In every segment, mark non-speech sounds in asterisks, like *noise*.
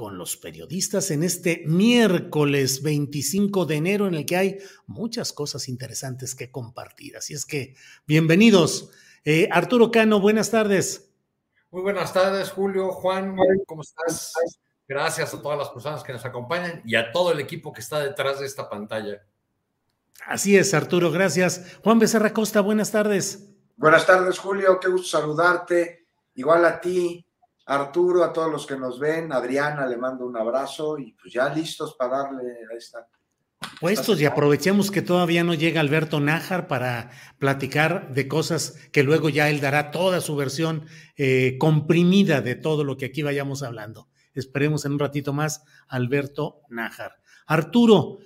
con los periodistas en este miércoles 25 de enero en el que hay muchas cosas interesantes que compartir. Así es que bienvenidos. Eh, Arturo Cano, buenas tardes. Muy buenas tardes, Julio, Juan, ¿cómo estás? Gracias a todas las personas que nos acompañan y a todo el equipo que está detrás de esta pantalla. Así es, Arturo, gracias. Juan Becerra Costa, buenas tardes. Buenas tardes, Julio, qué gusto saludarte. Igual a ti, Arturo, a todos los que nos ven, Adriana, le mando un abrazo y pues ya listos para darle a esta. Puestos y aprovechemos que todavía no llega Alberto Nájar para platicar de cosas que luego ya él dará toda su versión eh, comprimida de todo lo que aquí vayamos hablando. Esperemos en un ratito más Alberto Nájar. Arturo,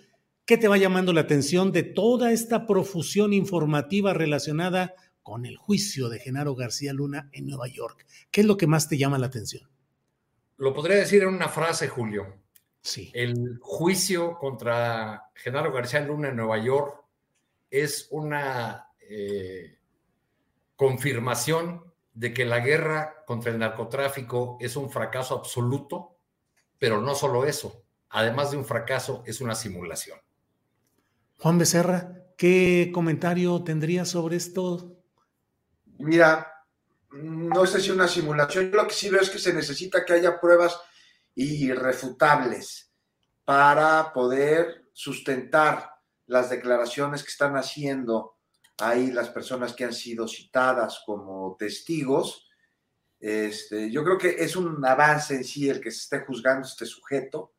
¿qué te va llamando la atención de toda esta profusión informativa relacionada con el juicio de Genaro García Luna en Nueva York? ¿Qué es lo que más te llama la atención? Lo podría decir en una frase, Julio. Sí. El juicio contra Genaro García Luna en Nueva York es una eh, confirmación de que la guerra contra el narcotráfico es un fracaso absoluto, pero no solo eso, además de un fracaso, es una simulación. Juan Becerra, ¿qué comentario tendrías sobre esto? Mira, no sé si una simulación, lo que sí veo es que se necesita que haya pruebas irrefutables para poder sustentar las declaraciones que están haciendo ahí las personas que han sido citadas como testigos. Este, yo creo que es un avance en sí el que se esté juzgando este sujeto,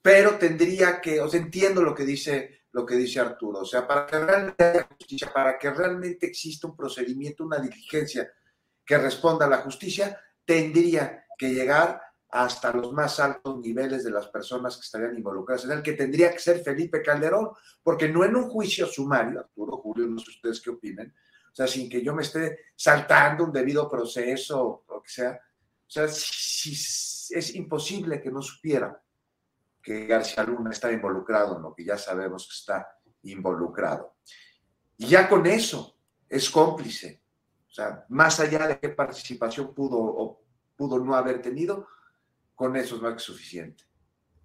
pero tendría que, o sea, entiendo lo que dice lo que dice Arturo, o sea, para que realmente haya justicia, para que realmente exista un procedimiento, una diligencia que responda a la justicia, tendría que llegar hasta los más altos niveles de las personas que estarían involucradas en él, que tendría que ser Felipe Calderón, porque no en un juicio sumario, Arturo, Julio, no sé ustedes qué opinen, o sea, sin que yo me esté saltando un debido proceso o lo que sea, o sea, es imposible que no supiera que García Luna está involucrado en lo que ya sabemos que está involucrado. Y ya con eso es cómplice. O sea, más allá de qué participación pudo o pudo no haber tenido, con eso es más que suficiente.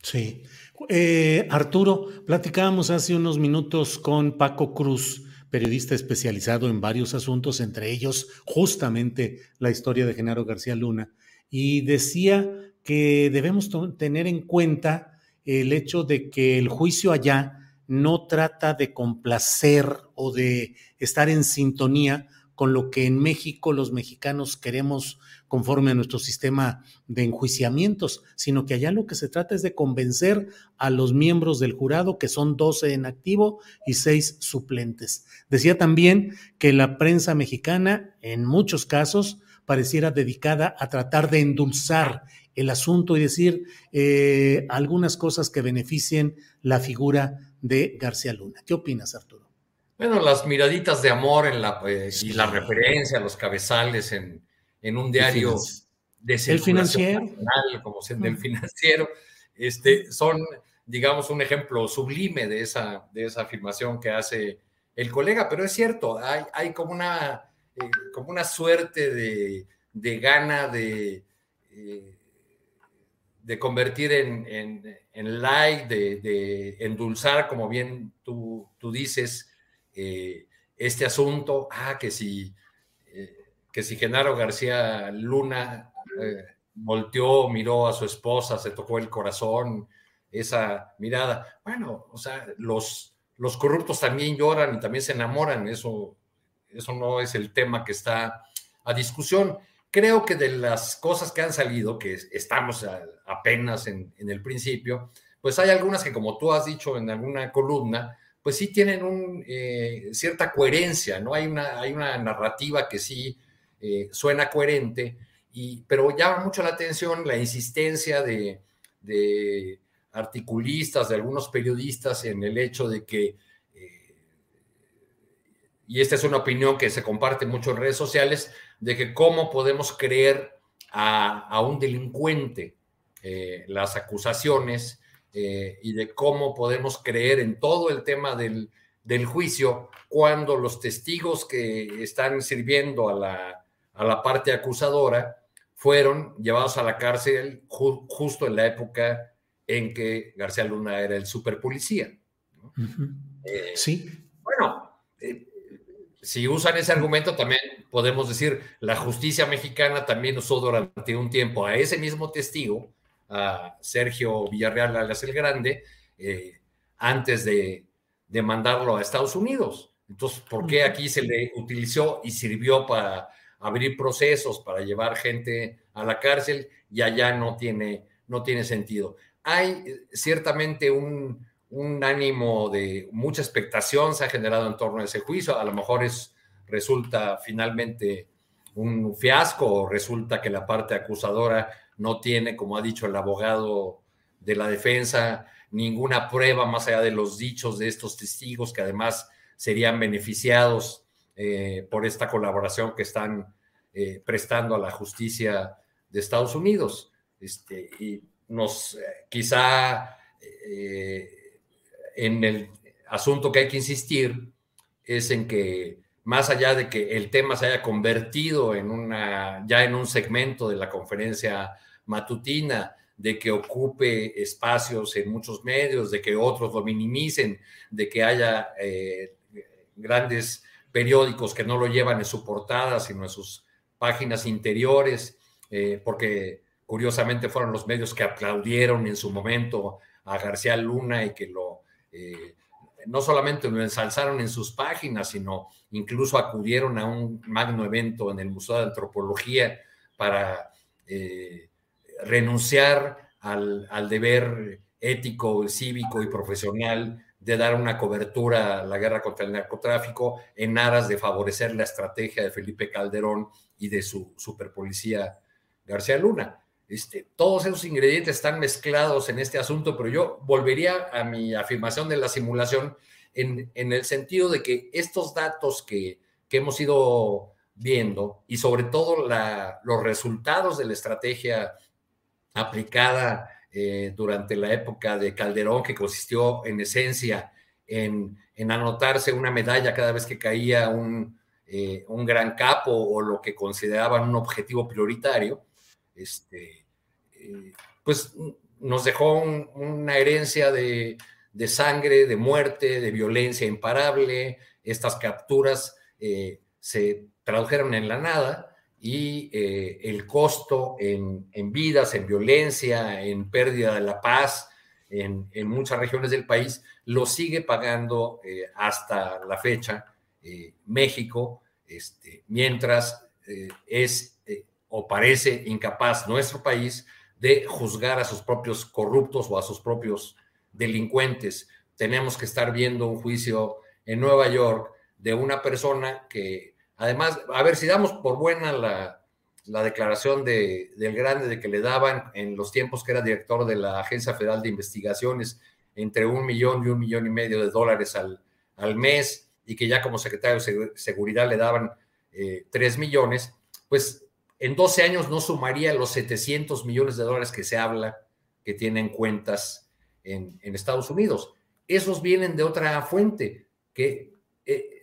Sí. Eh, Arturo, platicábamos hace unos minutos con Paco Cruz, periodista especializado en varios asuntos, entre ellos justamente la historia de Genaro García Luna, y decía que debemos tener en cuenta el hecho de que el juicio allá no trata de complacer o de estar en sintonía con lo que en México los mexicanos queremos conforme a nuestro sistema de enjuiciamientos, sino que allá lo que se trata es de convencer a los miembros del jurado, que son 12 en activo y 6 suplentes. Decía también que la prensa mexicana, en muchos casos, pareciera dedicada a tratar de endulzar el asunto y decir eh, algunas cosas que beneficien la figura de García Luna. ¿Qué opinas, Arturo? Bueno, las miraditas de amor en la, eh, y la referencia a los cabezales en, en un diario de el financiero, nacional, como se, del financiero, este, son, digamos, un ejemplo sublime de esa, de esa afirmación que hace el colega, pero es cierto, hay, hay como, una, eh, como una suerte de de gana de, eh, de convertir en, en, en like, de, endulzar, como bien tú, tú dices, eh, este asunto. Ah, que si, que si Genaro García Luna volteó, miró a su esposa, se tocó el corazón, esa mirada. Bueno, o sea, los, los corruptos también lloran y también se enamoran, eso, eso no es el tema que está a discusión. Creo que de las cosas que han salido, que estamos apenas en, el principio, pues hay algunas que, como tú has dicho en alguna columna, pues sí tienen un, eh, cierta coherencia, ¿no? Hay una, hay una narrativa que sí eh, suena coherente, y, pero llama mucho la atención la insistencia de, de articulistas, de algunos periodistas en el hecho de que, eh, y esta es una opinión que se comparte mucho en redes sociales, de que cómo podemos creer a, un delincuente eh, las acusaciones eh, y de cómo podemos creer en todo el tema del, juicio cuando los testigos que están sirviendo a la, a la parte acusadora fueron llevados a la cárcel justo en la época en que García Luna era el super policía. Eh, sí. Bueno, eh, si usan ese argumento, también podemos decir, la justicia mexicana también usó durante un tiempo a ese mismo testigo, a Sergio Villarreal Alas el Grande, eh, antes de, de, mandarlo a Estados Unidos. Entonces, ¿por qué aquí se le utilizó y sirvió para abrir procesos, para llevar gente a la cárcel y allá no tiene, no tiene sentido? hay eh, ciertamente un, ánimo de mucha expectación se ha generado en torno a ese juicio. A lo mejor es, resulta finalmente un fiasco o resulta que la parte acusadora no tiene, como ha dicho el abogado de la defensa, ninguna prueba más allá de los dichos de estos testigos que además serían beneficiados eh, por esta colaboración que están eh, prestando a la justicia de Estados Unidos. Este, y nos eh, quizá en el asunto que hay que insistir es en que más allá de que el tema se haya convertido en una ya en un segmento de la conferencia matutina, de que ocupe espacios en muchos medios, de que otros lo minimicen, de que haya eh, grandes periódicos que no lo llevan en su portada, sino en sus páginas interiores, porque Curiosamente fueron los medios que aplaudieron en su momento a García Luna y que lo eh, no solamente lo ensalzaron en sus páginas, sino incluso acudieron a un magno evento en el Museo de Antropología para eh, renunciar al, al, deber ético, cívico y profesional de dar una cobertura a la guerra contra el narcotráfico en aras de favorecer la estrategia de Felipe Calderón y de su superpolicía García Luna. Este, todos esos ingredientes están mezclados en este asunto, pero yo volvería a mi afirmación de la simulación en, el sentido de que estos datos que, hemos ido viendo y sobre todo los resultados de la estrategia aplicada eh, durante la época de Calderón, que consistió en esencia en, anotarse una medalla cada vez que caía un, eh, un gran capo o lo que consideraban un objetivo prioritario, este, eh, pues nos dejó una herencia de, sangre, de muerte, de violencia imparable. Estas capturas se tradujeron en la nada y eh, el costo en, vidas, en violencia, en pérdida de la paz en, muchas regiones del país, lo sigue pagando hasta la fecha México, este, mientras es o parece incapaz nuestro país de juzgar a sus propios corruptos o a sus propios delincuentes. Tenemos que estar viendo un juicio en Nueva York de una persona que, además, a ver si damos por buena la, declaración de, del grande de que le daban en los tiempos que era director de la Agencia Federal de Investigaciones entre un millón y un millón y medio de dólares al, al mes y que ya como secretario de Seguridad le daban eh, tres millones, pues en 12 años no sumaría los 700 millones de dólares que se habla que tienen cuentas en, Estados Unidos. Esos vienen de otra fuente. Que, eh,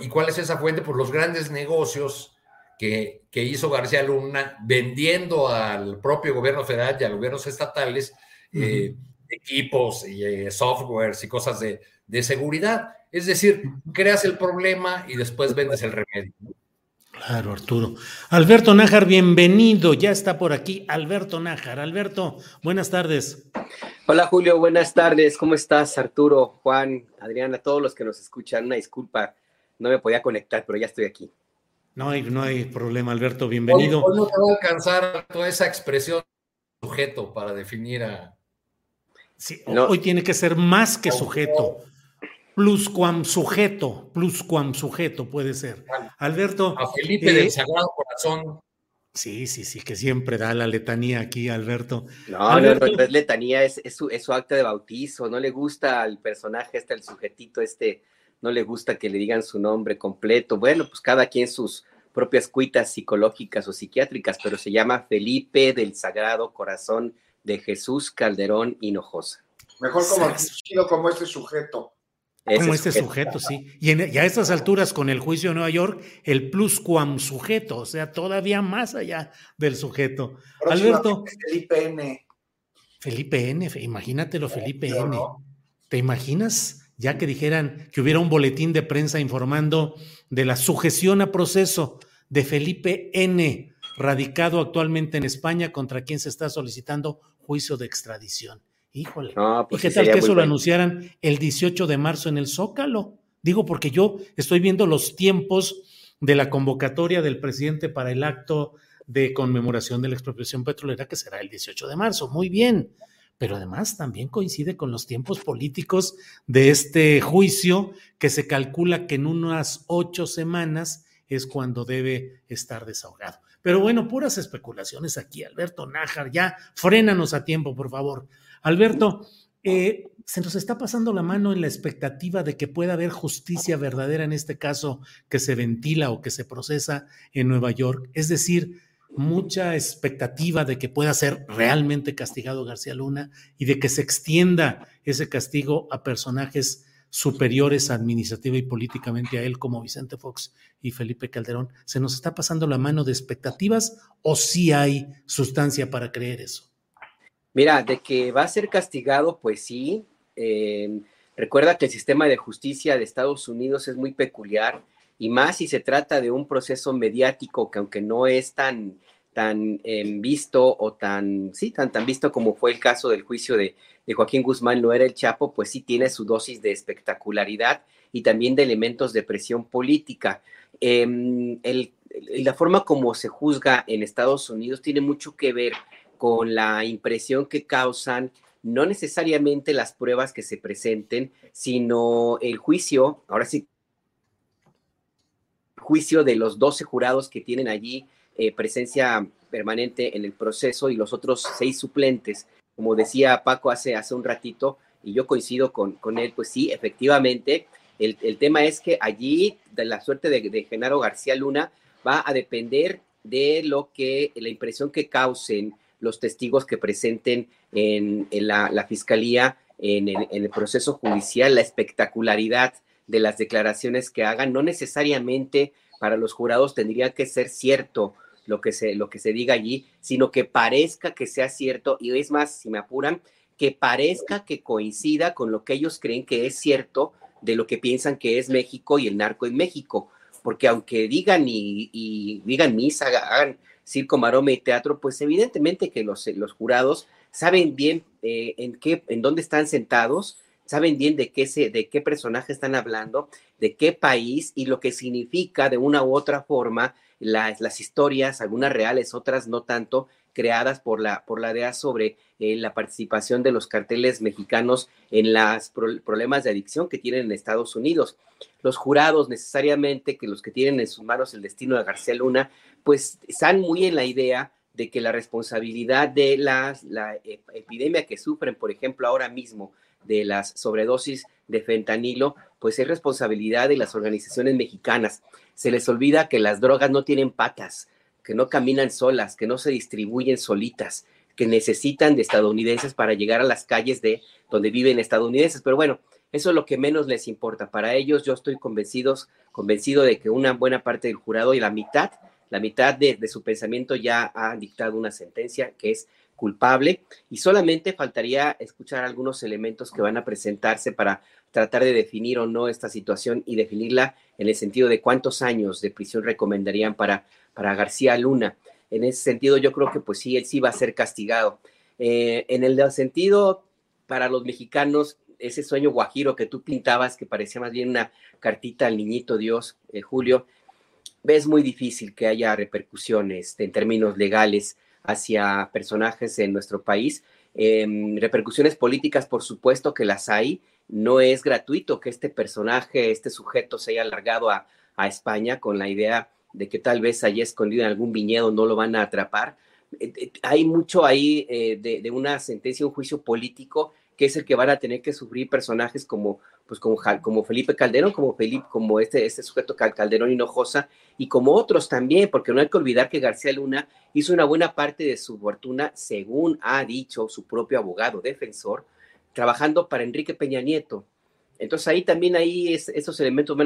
¿Y cuál es esa fuente? Pues los grandes negocios que, que hizo García Luna vendiendo al propio gobierno federal y a gobiernos estatales eh, equipos y eh, softwares y cosas de, de, seguridad. Es decir, creas el problema y después vendes el remedio. Claro, Arturo. Alberto Nájar, bienvenido. Ya está por aquí Alberto Nájar. Alberto, buenas tardes. Hola Julio, buenas tardes. ¿Cómo estás, Arturo, Juan, Adriana, todos los que nos escuchan? Una disculpa, no me podía conectar, pero ya estoy aquí. No hay, no hay problema, Alberto, bienvenido. Hoy, no te va a alcanzar toda esa expresión sujeto para definir a. Sí, hoy tiene que ser más que sujeto. Pluscuam sujeto, pluscuam sujeto puede ser. Alberto. A Felipe del eh, Sagrado Corazón. Sí, sí, sí, que siempre da la letanía aquí, Alberto. No, no, no, es letanía, es, es, su, es, su, acta de bautizo. No le gusta al personaje este, el sujetito este, no le gusta que le digan su nombre completo. Bueno, pues cada quien sus propias cuitas psicológicas o psiquiátricas, pero se llama Felipe del Sagrado Corazón de Jesús Calderón Hinojosa. Mejor como, como este sujeto. Como este sujeto, sí. Y, en, a estas alturas, con el juicio de Nueva York, el pluscuam sujeto, o sea, todavía más allá del sujeto. Alberto. Felipe N. Felipe N, imagínatelo, Felipe N. ¿Te imaginas? Ya que dijeran que hubiera un boletín de prensa informando de la sujeción a proceso de Felipe N, radicado actualmente en España, contra quien se está solicitando juicio de extradición. Híjole. Pues ¿Y qué tal que eso lo anunciaran el 18 de marzo en el Zócalo? Digo, porque yo estoy viendo los tiempos de la convocatoria del presidente para el acto de conmemoración de la expropiación petrolera, que será el 18 de marzo. Muy bien. Pero además también coincide con los tiempos políticos de este juicio, que se calcula que en unas ocho semanas es cuando debe estar desahogado. Pero bueno, puras especulaciones aquí, Alberto Nájar, ya frénanos a tiempo, por favor. Alberto, eh, se nos está pasando la mano en la expectativa de que pueda haber justicia verdadera en este caso que se ventila o que se procesa en Nueva York. Es decir, mucha expectativa de que pueda ser realmente castigado García Luna y de que se extienda ese castigo a personajes superiores administrativa y políticamente a él como Vicente Fox y Felipe Calderón. ¿Se nos está pasando la mano de expectativas o sí hay sustancia para creer eso? Mira, de que va a ser castigado, pues sí. Eh, recuerda que el sistema de justicia de Estados Unidos es muy peculiar y más si se trata de un proceso mediático que aunque no es tan tan eh, visto o tan, sí, tan, tan visto como fue el caso del juicio de, de, Joaquín Guzmán, no era el Chapo, pues sí tiene su dosis de espectacularidad y también de elementos de presión política. Eh, el, la forma como se juzga en Estados Unidos tiene mucho que ver con la impresión que causan no necesariamente las pruebas que se presenten, sino el juicio, ahora sí, juicio de los 12 jurados que tienen allí eh, presencia permanente en el proceso y los otros seis suplentes, como decía Paco hace, hace un ratito, y yo coincido con, con él, pues sí, efectivamente, el, el tema es que allí de la suerte de, de Genaro García Luna va a depender de lo que, la impresión que causen los testigos que presenten en, la, fiscalía, en el, proceso judicial, la espectacularidad de las declaraciones que hagan, no necesariamente para los jurados tendría que ser cierto lo que se, lo que se diga allí, sino que parezca que sea cierto, y es más, si me apuran, que parezca que coincida con lo que ellos creen que es cierto de lo que piensan que es México y el narco en México. Porque aunque digan y, y digan misa, hagan circo, maroma y teatro, pues evidentemente que los, los jurados saben bien eh, en, qué, en dónde están sentados, saben bien de qué, se, de qué personaje están hablando, de qué país y lo que significa de una u otra forma las, las historias, algunas reales, otras no tanto, creadas por la, por la DEA sobre eh, la participación de los carteles mexicanos en los problemas de adicción que tienen en Estados Unidos. Los jurados necesariamente, que los que tienen en sus manos el destino de García Luna, pues están muy en la idea de que la responsabilidad de las, la epidemia que sufren, por ejemplo, ahora mismo de las sobredosis de fentanilo, pues es responsabilidad de las organizaciones mexicanas. Se les olvida que las drogas no tienen patas, que no caminan solas, que no se distribuyen solitas, que necesitan de estadounidenses para llegar a las calles de donde viven estadounidenses. Pero bueno, eso es lo que menos les importa. Para ellos yo estoy convencidos, convencido de que una buena parte del jurado y la mitad la mitad de, su pensamiento ya ha dictado una sentencia que es culpable y solamente faltaría escuchar algunos elementos que van a presentarse para tratar de definir o no esta situación y definirla en el sentido de cuántos años de prisión recomendarían para, para García Luna. En ese sentido, yo creo que pues sí, él sí va a ser castigado. Eh, en el sentido para los mexicanos, ese sueño guajiro que tú pintabas, que parecía más bien una cartita al niñito Dios, eh, Julio, es muy difícil que haya repercusiones en términos legales hacia personajes en nuestro país. Em, repercusiones políticas, por supuesto que las hay. No es gratuito que este personaje, este sujeto se haya alargado a, España con la idea de que tal vez haya escondido en algún viñedo no lo van a atrapar. Eh, eh, hay mucho ahí de, de, una sentencia, un juicio político que es el que van a tener que sufrir personajes como, pues como, como Felipe Calderón, como Felipe, como este, este sujeto Calderón Hinojosa, y como otros también, porque no hay que olvidar que García Luna hizo una buena parte de su fortuna, según ha dicho su propio abogado defensor, trabajando para Enrique Peña Nieto. Entonces ahí también ahí es, esos elementos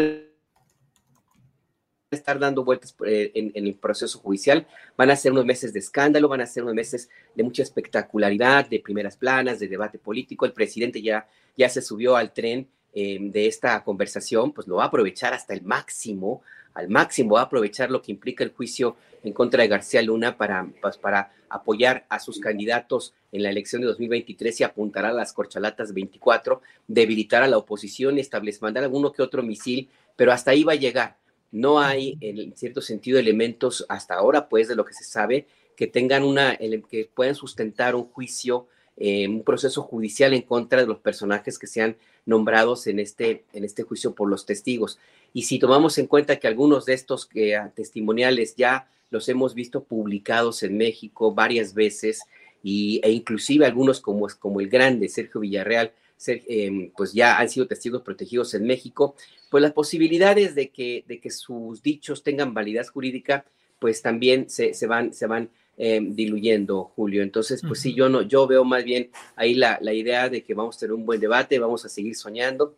estar dando vueltas eh, en, el proceso judicial. Van a ser unos meses de escándalo, van a ser unos meses de mucha espectacularidad, de primeras planas, de debate político. El presidente ya, ya se subió al tren eh, de esta conversación, pues lo va a aprovechar hasta el máximo, al máximo va a aprovechar lo que implica el juicio en contra de García Luna para, pues, para apoyar a sus candidatos en la elección de 2023 y apuntará a las corchalatas 24, debilitar a la oposición y establecer, mandar alguno que otro misil, pero hasta ahí va a llegar no hay, en cierto sentido, elementos hasta ahora, pues, de lo que se sabe, que tengan una, que puedan sustentar un juicio, eh, un proceso judicial en contra de los personajes que sean nombrados en este, en este juicio por los testigos. Y si tomamos en cuenta que algunos de estos ah, testimoniales ya los hemos visto publicados en México varias veces, y, e inclusive algunos como, como el grande Sergio Villarreal, Em, pues ya han sido testigos protegidos en México, pues las posibilidades de que, de que sus dichos tengan validez jurídica, pues también se, van, se van em, diluyendo, Julio. Entonces, pues sí, yo no, yo veo más bien ahí la, la, idea de que vamos a tener un buen debate, vamos a seguir soñando,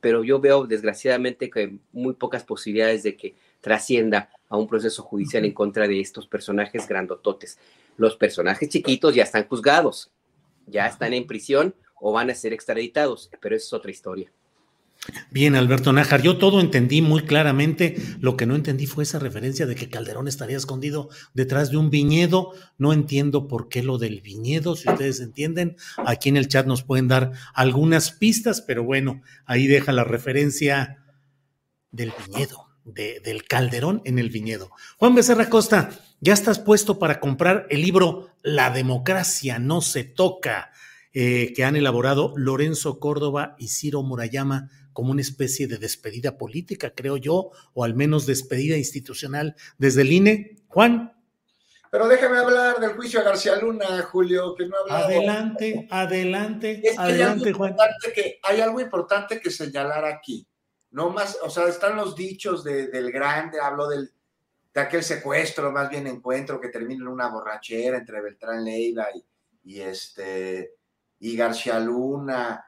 pero yo veo desgraciadamente que muy pocas posibilidades de que trascienda a un proceso judicial en contra de estos personajes grandototes. Los personajes chiquitos ya están juzgados, ya están en prisión o van a ser extraditados, pero eso es otra historia. Bien, Alberto Nájar, yo todo entendí muy claramente. Lo que no entendí fue esa referencia de que Calderón estaría escondido detrás de un viñedo. No entiendo por qué lo del viñedo, si ustedes entienden. Aquí en el chat nos pueden dar algunas pistas, pero bueno, ahí deja la referencia del viñedo, del Calderón en el viñedo. Juan Becerra Costa, ya estás puesto para comprar el libro La democracia no se toca eh, que han elaborado Lorenzo Córdoba y Ciro Murayama como una especie de despedida política, creo yo, o al menos despedida institucional desde el INE. Juan. Pero déjame hablar del juicio a García Luna, Julio, que no ha Adelante, adelante, adelante, Juan. Que hay algo importante que señalar aquí. No más, o sea, están los dichos del grande, hablo del, de aquel secuestro, más bien encuentro que termina en una borrachera entre Beltrán Leiva y, y este y García Luna,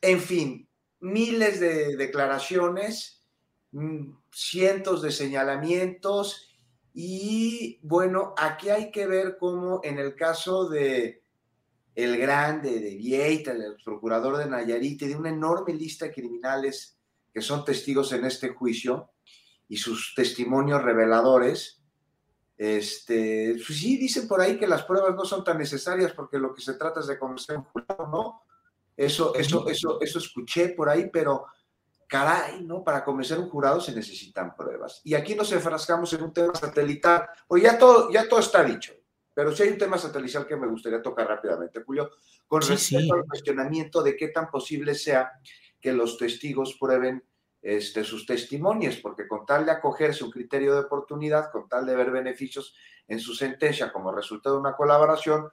en fin, miles de declaraciones, mm, cientos de señalamientos y bueno, aquí hay que ver cómo en el caso de el grande, de Vieita, el procurador de Nayarit, de una enorme lista de criminales que son testigos en este juicio y sus testimonios reveladores, este, pues sí, dicen por ahí que las pruebas no son tan necesarias porque lo que se trata es de conocer un jurado, ¿no? Eso, eso, eso, eso escuché por ahí, pero caray, ¿no? Para convencer un jurado se necesitan pruebas. Y aquí nos enfrascamos en un tema satelital, o ya todo, ya todo está dicho, pero sí hay un tema satelital que me gustaría tocar rápidamente, Julio, con respecto al cuestionamiento de qué tan posible sea que los testigos prueben este, sus testimonios, porque con tal de acogerse un criterio de oportunidad, con tal de ver beneficios en su sentencia como resultado de una colaboración,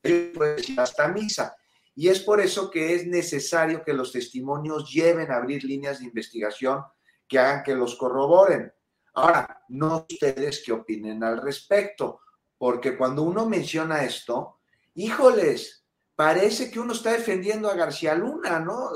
pues hasta misa. Y es por eso que es necesario que los testimonios lleven a abrir líneas de investigación que hagan que los corroboren. Ahora, no ustedes qué opinen al respecto, porque cuando uno menciona esto, híjoles, parece que uno está defendiendo a García Luna, ¿no?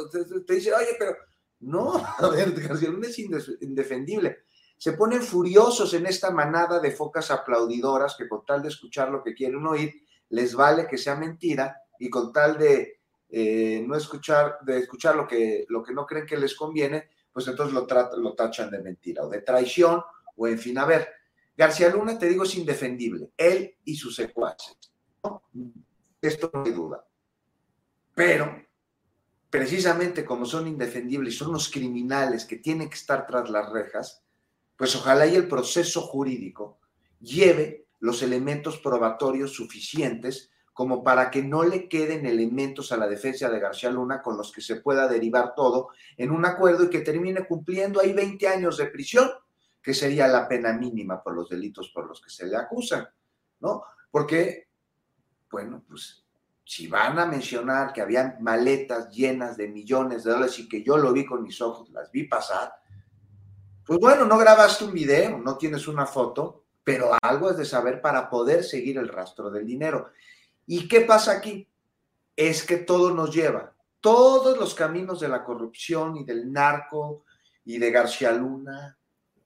te dice, oye, pero no, *laughs* a ver, García Luna es indefendible. se ponen furiosos en esta manada de focas aplaudidoras que con tal de escuchar lo que quieren oír, les vale que sea mentira y con tal de eh, no escuchar, de escuchar lo que, lo que no creen que les conviene, pues entonces lo, lo tachan de mentira o de traición o en fin, a ver, García Luna, te digo, es indefendible, él y sus secuaces. Esto no hay duda. Pero, precisamente como son indefendibles, son los criminales que tienen que estar tras las rejas, pues ojalá y el proceso jurídico lleve los elementos probatorios suficientes como para que no le queden elementos a la defensa de García Luna con los que se pueda derivar todo en un acuerdo y que termine cumpliendo ahí 20 años de prisión, que sería la pena mínima por los delitos por los que se le acusan, ¿no? Porque, bueno, pues si van a mencionar que habían maletas llenas de millones de dólares y que yo lo vi con mis ojos, las vi pasar, pues bueno, no grabaste un video, no tienes una foto, pero algo es de saber para poder seguir el rastro del dinero. ¿Y qué pasa aquí? Es que todo nos lleva, todos los caminos de la corrupción y del narco y de García Luna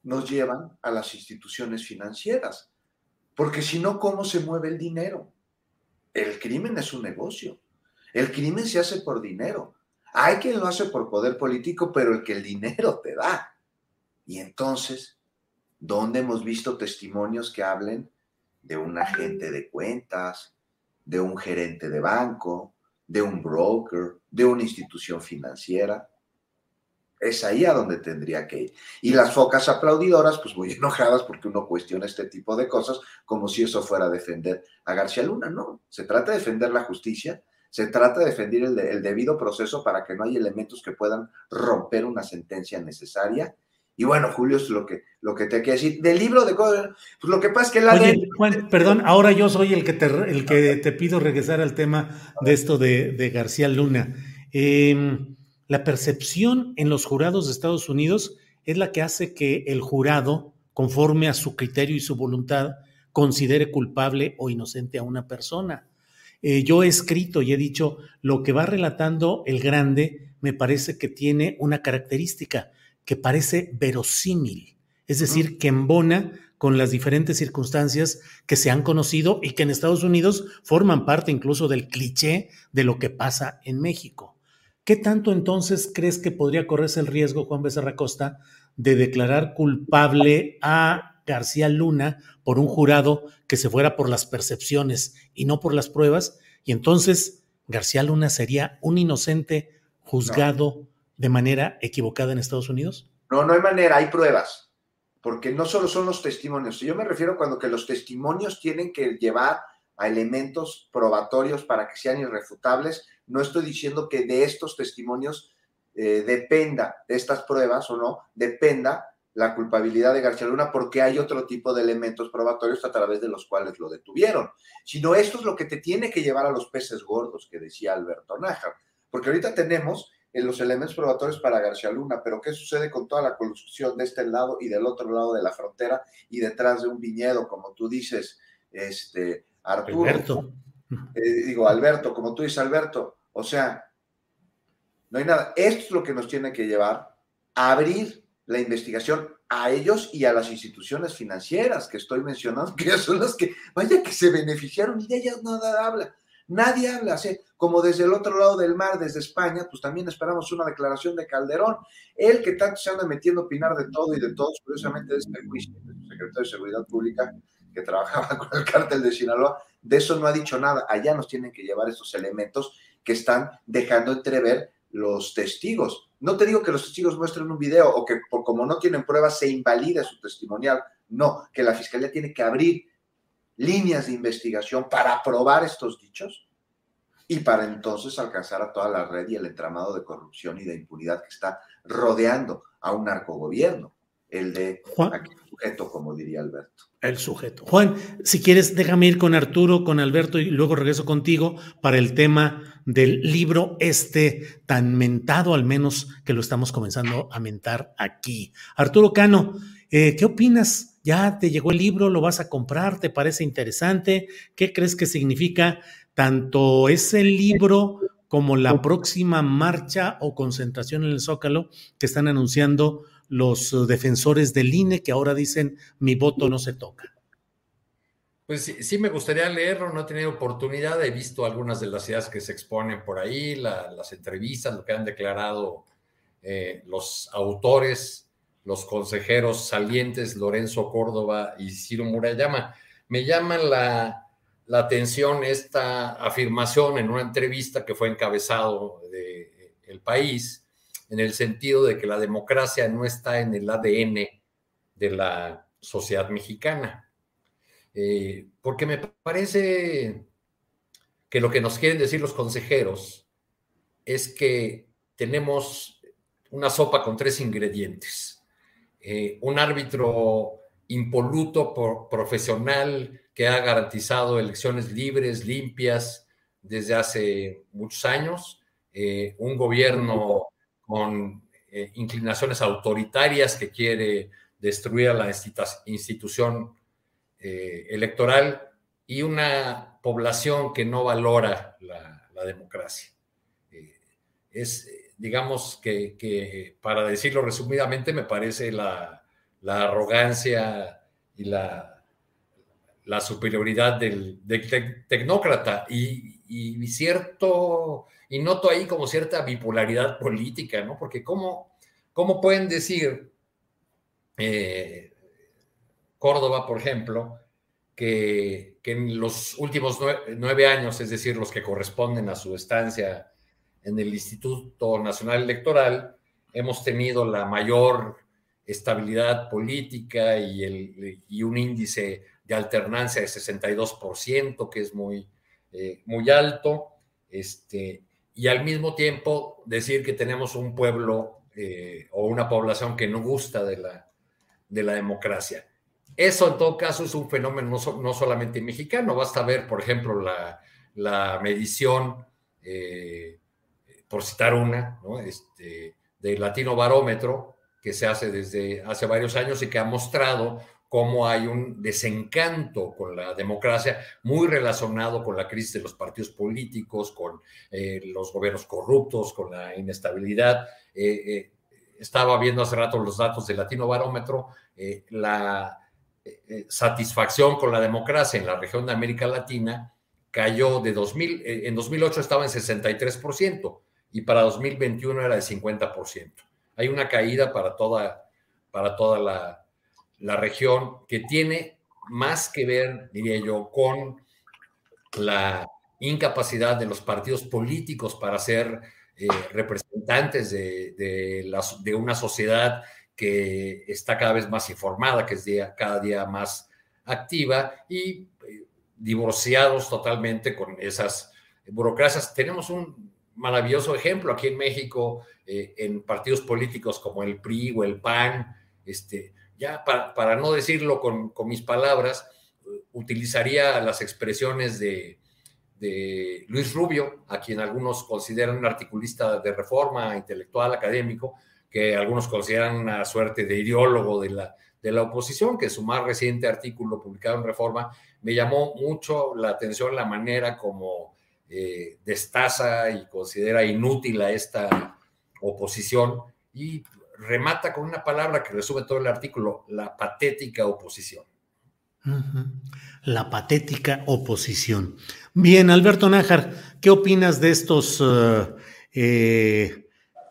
nos llevan a las instituciones financieras. Porque si no, ¿cómo se mueve el dinero? El crimen es un negocio. El crimen se hace por dinero. Hay quien lo hace por poder político, pero el que el dinero te da. Y entonces, ¿dónde hemos visto testimonios que hablen de un agente de cuentas, de un gerente de banco, de un broker, de una institución financiera? Es ahí a donde tendría que ir. Y las focas aplaudidoras, pues muy *laughs* enojadas porque uno cuestiona este tipo de cosas como si eso fuera a defender a García Luna. No, se trata de defender la justicia, se trata de defender el, el debido proceso para que no haya elementos que puedan romper una sentencia necesaria y bueno, Julio, es lo que, lo que te quiero decir. Del libro de pues lo que pasa es que la Oye, Juan, perdón, ahora yo soy el que te, el que te pido regresar al tema de esto de, García Luna. Em, la percepción en los jurados de Estados Unidos es la que hace que el jurado, conforme a su criterio y su voluntad, considere culpable o inocente a una persona. Eh, yo he escrito y he dicho, lo que va relatando el grande me parece que tiene una característica que parece verosímil, es decir, que embona con las diferentes circunstancias que se han conocido y que en Estados Unidos forman parte incluso del cliché de lo que pasa en México. ¿Qué tanto entonces crees que podría correrse el riesgo, Juan Becerra Costa, de declarar culpable a García Luna por un jurado que se fuera por las percepciones y no por las pruebas? Y entonces García Luna sería un inocente juzgado de manera equivocada en Estados Unidos? No, no hay manera, hay pruebas, porque no solo son los testimonios. Yo me refiero cuando que los testimonios tienen que llevar a elementos probatorios para que sean irrefutables. No estoy diciendo que de estos testimonios eh, dependa, de estas pruebas o no, dependa la culpabilidad de García Luna porque hay otro tipo de elementos probatorios a través de los cuales lo detuvieron. Sino esto es lo que te tiene que llevar a los peces gordos que decía Alberto Nájar. Porque ahorita tenemos en los elementos probatorios para García Luna, pero ¿qué sucede con toda la construcción de este lado y del otro lado de la frontera y detrás de un viñedo, como tú dices, este, Arturo? Alberto. Eh, digo, Alberto, como tú dices, Alberto, o sea, no hay nada. Esto es lo que nos tiene que llevar a abrir la investigación a ellos y a las instituciones financieras que estoy mencionando, *laughs* que son las que, vaya que se beneficiaron y de ellas nada habla. Nadie habla así, como desde el otro lado del mar, desde España, pues también esperamos una declaración de Calderón. Él que tanto se anda metiendo a opinar de todo y de todos, curiosamente de este juicio, el secretario de Seguridad Pública que *laughs* trabajaba con el cártel de Sinaloa, de eso no ha dicho nada. Allá nos tienen que llevar estos elementos que están dejando entrever los testigos. No te digo que los testigos muestren un video o que por, como no tienen pruebas se invalide su testimonial. No, que la fiscalía tiene que abrir líneas de investigación para probar estos dichos y para entonces alcanzar a toda la red y el entramado de corrupción y de impunidad que está rodeando a un narcogobierno, el de Juan, sujeto, como diría Alberto. El sujeto. Juan, si quieres, déjame ir con Arturo, con Alberto y luego regreso contigo para el tema del libro este tan mentado, al menos que lo estamos comenzando a mentar aquí. Arturo Cano, eh, ¿qué opinas ya te llegó el libro, lo vas a comprar, te parece interesante, ¿qué crees que significa tanto ese libro como la próxima marcha o concentración en el Zócalo que están anunciando los defensores del INE que ahora dicen mi voto no se toca? Pues sí, me gustaría leerlo, no he tenido oportunidad, he visto algunas de las ideas que se exponen por ahí, las entrevistas, lo que han declarado eh, los autores, los consejeros salientes, Lorenzo Córdoba y Ciro Murayama. Me llama la, la atención esta afirmación en una entrevista que fue encabezado de El País, en el sentido de que la democracia no está en el ADN de la sociedad mexicana eh, porque me parece que lo que nos quieren decir los consejeros es que tenemos una sopa con tres ingredientes. Eh, un árbitro impoluto, profesional, que ha garantizado elecciones libres, limpias desde hace muchos años, eh, un gobierno con inclinaciones autoritarias que quiere destruir a la institución eh, electoral y una población que no valora la, democracia. Eh, es, digamos que, para decirlo resumidamente, me parece la, arrogancia y la, la superioridad del, tecnócrata y, cierto, y noto ahí como cierta bipolaridad política, ¿no? Porque cómo, cómo pueden decir eh, Córdoba, por ejemplo, que, en los últimos nueve, años, es decir, los que corresponden a su estancia en el Instituto Nacional Electoral, hemos tenido la mayor estabilidad política y, un índice de alternancia de 62%, que es muy, eh, muy alto, este, y al mismo tiempo decir que tenemos un pueblo eh, o una población que no gusta de la, de la democracia. Eso en todo caso es un fenómeno no, solamente mexicano, basta ver, por ejemplo, la, medición, eh, por citar una, ¿no? este, del Latino Barómetro, que se hace desde hace varios años y que ha mostrado cómo hay un desencanto con la democracia muy relacionado con la crisis de los partidos políticos, con eh, los gobiernos corruptos, con la inestabilidad. Eh, estaba viendo hace rato los datos del Latino Barómetro, la satisfacción con la democracia en la región de América Latina cayó de 2000, eh, en 2008 estaba en 63% y para 2021 era de 50%. Hay una caída para toda, para toda la, la región que tiene más que ver, diría yo, con la incapacidad de los partidos políticos para ser eh, representantes de, de, de, una sociedad que está cada vez más informada, que es día, cada día más activa y eh, divorciados totalmente con esas burocracias. Tenemos un maravilloso ejemplo aquí en México, eh, en partidos políticos como el PRI o el PAN, este, ya para, no decirlo con, mis palabras, utilizaría las expresiones de, de Luis Rubio, a quien algunos consideran un articulista de reforma intelectual, académico, que algunos consideran una suerte de ideólogo de la, de la oposición, que su más reciente artículo publicado en Reforma me llamó mucho la atención la manera como eh, destaza y considera inútil a esta oposición y remata con una palabra que resume todo el artículo, la patética oposición. La patética oposición. Bien, Alberto Nájar, ¿qué opinas de estos eh, eh,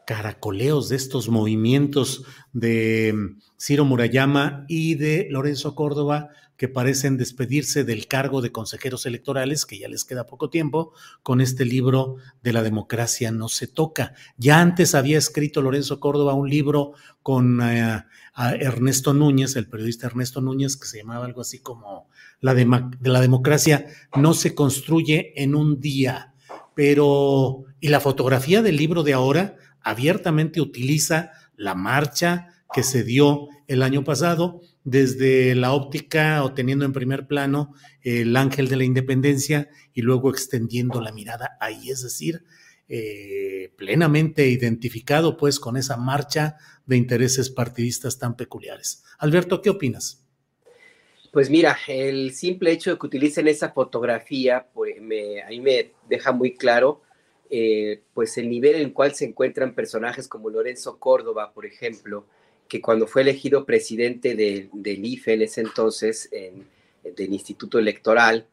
caracoleos de estos movimientos de mm, Ciro Murayama y de Lorenzo Córdoba que parecen despedirse del cargo de consejeros electorales, que ya les queda poco tiempo, con este libro de la democracia no se toca. Ya antes había escrito Lorenzo Córdoba un libro con eh, Ernesto Núñez, el periodista Ernesto Núñez, que se llamaba algo así como la de, de la democracia no se construye en un día. Pero, ¿y la fotografía del libro de ahora? Abiertamente utiliza la marcha que se dio el año pasado desde la óptica o teniendo en primer plano el ángel de la independencia y luego extendiendo la mirada ahí, es decir, eh, plenamente identificado pues con esa marcha de intereses partidistas tan peculiares. Alberto, ¿qué opinas? Pues mira, el simple hecho de que utilicen esa fotografía, pues me, a mí me deja muy claro eh, pues el nivel en el cual se encuentran personajes como Lorenzo Córdoba, por ejemplo, que cuando fue elegido presidente del IFE en ese entonces, del Instituto Electoral,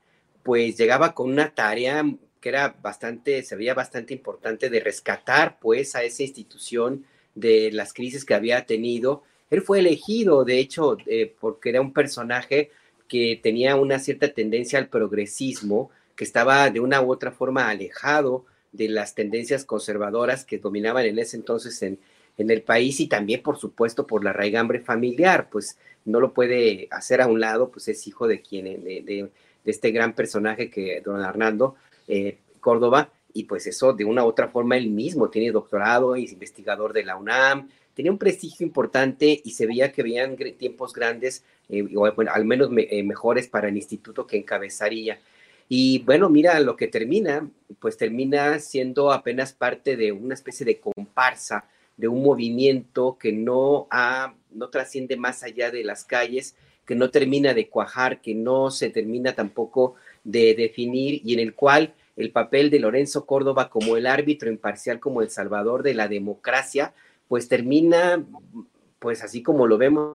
pues llegaba con una tarea que era bastante, se veía bastante importante de rescatar pues a esa institución de las crisis que había tenido. Él fue elegido, de hecho, eh, porque era un personaje que tenía una cierta tendencia al progresismo, que estaba de una u otra forma alejado de las tendencias conservadoras que dominaban en ese entonces en, en el país y también, por supuesto, por la raigambre familiar, pues no lo puede hacer a un lado, pues es hijo de quien, de, de, este gran personaje que don Hernando eh, Córdoba, y pues eso de una u otra forma él mismo tiene doctorado, es investigador de la UNAM, tenía un prestigio importante y se veía que habían tiempos grandes, eh, bueno, al menos eh, mejores para el instituto que encabezaría. Y bueno, mira lo que termina, pues termina siendo apenas parte de una especie de comparsa de un movimiento que no, ha, no trasciende más allá de las calles, que no termina de cuajar, que no se termina tampoco de definir y en el cual el papel de Lorenzo Córdoba como el árbitro imparcial, como el salvador de la democracia, pues termina, pues así como lo vemos.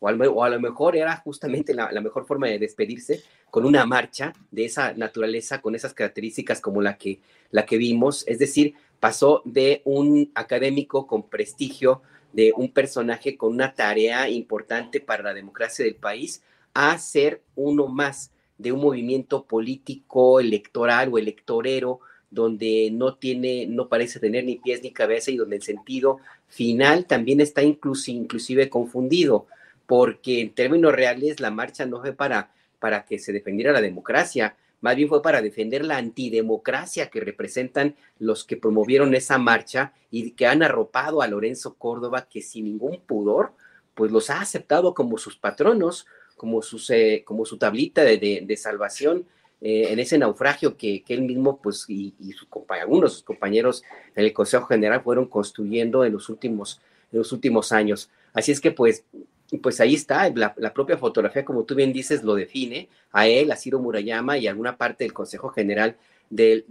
o, a lo mejor era justamente la, mejor forma de despedirse con una marcha de esa naturaleza, con esas características como la que, la que vimos, es decir, pasó de un académico con prestigio, de un personaje con una tarea importante para la democracia del país, a ser uno más de un movimiento político, electoral o electorero, donde no tiene, no parece tener ni pies ni cabeza y donde el sentido final también está inclusive confundido porque en términos reales la marcha no fue para, para que se defendiera la democracia, más bien fue para defender la antidemocracia que representan los que promovieron esa marcha y que han arropado a Lorenzo Córdoba, que sin ningún pudor, pues los ha aceptado como sus patronos, como, sus, eh, como su tablita de, salvación eh, en ese naufragio que, él mismo, pues, y, su algunos de sus compañeros en el Consejo General fueron construyendo en los últimos, en los últimos años. Así es que, pues, y pues ahí está, la, propia fotografía, como tú bien dices, lo define a él, a Ciro Murayama y alguna parte del Consejo General del,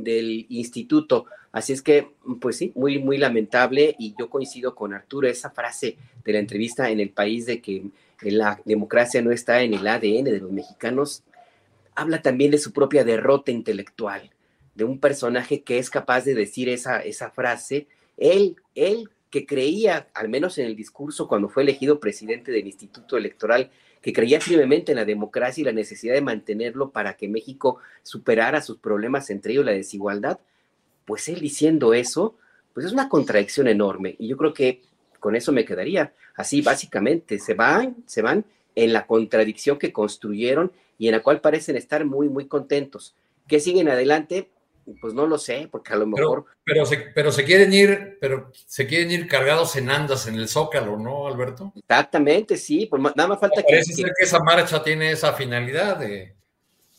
instituto. Así es que, pues sí, muy, muy lamentable y yo coincido con Arturo, esa frase de la entrevista en el país de que la democracia no está en el ADN de los mexicanos, habla también de su propia derrota intelectual, de un personaje que es capaz de decir esa, esa frase, él, él que creía, al menos en el discurso cuando fue elegido presidente del Instituto Electoral, que creía firmemente en la democracia y la necesidad de mantenerlo para que México superara sus problemas, entre ellos la desigualdad, pues él diciendo eso, pues es una contradicción enorme. Y yo creo que con eso me quedaría. Así básicamente, se van, se van en la contradicción que construyeron y en la cual parecen estar muy, muy contentos. ¿Qué siguen adelante? Pues no lo sé, porque a lo mejor. Pero, se, pero se quieren ir, pero se quieren ir cargados en andas en el Zócalo, ¿no, Alberto? Exactamente, sí. Pues nada más falta que. Parece ser que esa marcha tiene esa finalidad de